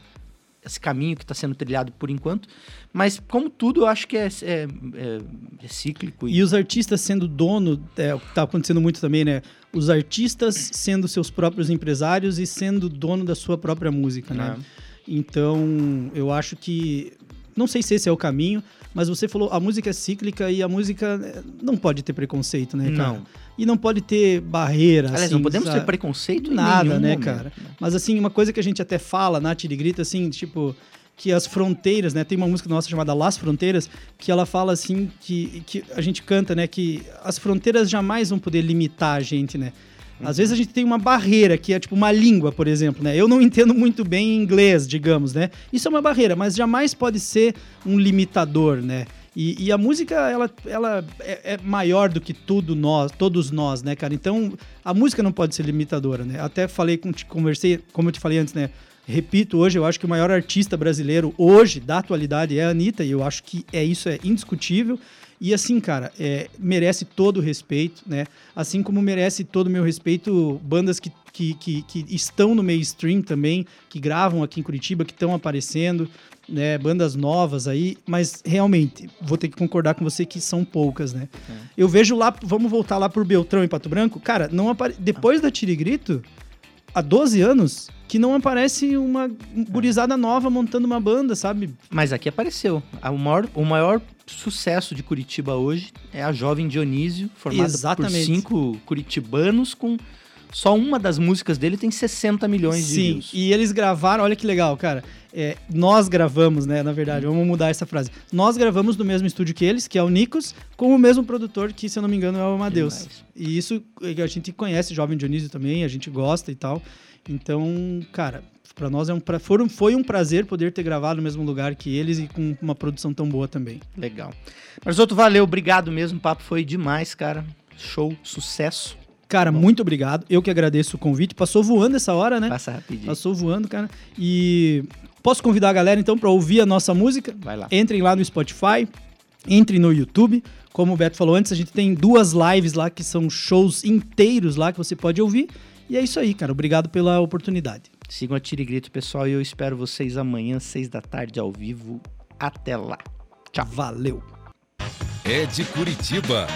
esse caminho que está sendo trilhado por enquanto. Mas, como tudo, eu acho que é, é, é- é cíclico. E os artistas sendo dono, é, o que tá acontecendo muito também, né? Os artistas sendo seus próprios empresários e sendo dono da sua própria música, né? É. Então, eu acho que. Não sei se esse é o caminho, mas você falou, a música é cíclica e a música é, não pode ter preconceito, né, cara? Não. E não pode ter barreira. Aliás, assim, não podemos sabe? ter preconceito Nada, né, momento, cara? Mas assim, uma coisa que a gente até fala, Nath de grita, assim, tipo, que as fronteiras, né? Tem uma música nossa chamada Las Fronteiras, que ela fala assim, que, que a gente canta, né? Que as fronteiras jamais vão poder limitar a gente, né? Às vezes a gente tem uma barreira, que é tipo uma língua, por exemplo, né? Eu não entendo muito bem inglês, digamos, né? Isso é uma barreira, mas jamais pode ser um limitador, né? E, e a música, ela, ela é, é maior do que tudo nós, todos nós, né, cara? Então, a música não pode ser limitadora, né? Até falei com, te conversei, como eu te falei antes, né? Repito, hoje eu acho que o maior artista brasileiro hoje, da atualidade, é a Anitta, e eu acho que é isso, é indiscutível. E assim, cara, é, merece todo o respeito, né? Assim como merece todo o meu respeito bandas que, que, que, que estão no mainstream também, que gravam aqui em Curitiba, que estão aparecendo, né? Bandas novas aí, mas realmente, vou ter que concordar com você que são poucas, né? Eu vejo lá, vamos voltar lá por Beltrão e Pato Branco, cara, não apare... depois da Tirigrito, há 12 anos, que não aparece uma gurizada nova montando uma banda, sabe? Mas aqui apareceu. O maior, o maior sucesso de Curitiba hoje é a Jovem Dionísio, formada Exatamente. por cinco curitibanos com... Só uma das músicas dele tem 60 milhões de Sim, views. e eles gravaram, olha que legal, cara. É, nós gravamos, né, na verdade, vamos mudar essa frase. Nós gravamos no mesmo estúdio que eles, que é o Nikos, com o mesmo produtor que, se eu não me engano, é o Amadeus. Demais. E isso a gente conhece, Jovem Dionísio também, a gente gosta e tal. Então, cara, pra nós é um pra, foram, foi um prazer poder ter gravado no mesmo lugar que eles e com uma produção tão boa também. Legal. Mas outro valeu, obrigado mesmo, o papo foi demais, cara. Show, sucesso. Cara, muito obrigado. Eu que agradeço o convite. Passou voando essa hora, né? Passa rapidinho. Passou voando, cara. E posso convidar a galera então para ouvir a nossa música? Vai lá. Entrem lá no Spotify, entrem no YouTube. Como o Beto falou antes, a gente tem duas lives lá que são shows inteiros lá que você pode ouvir. E é isso aí, cara. Obrigado pela oportunidade. Sigam a Tira e Grito, pessoal, e eu espero vocês amanhã, seis da tarde, ao vivo. Até lá. Tchau. Valeu. É de Curitiba.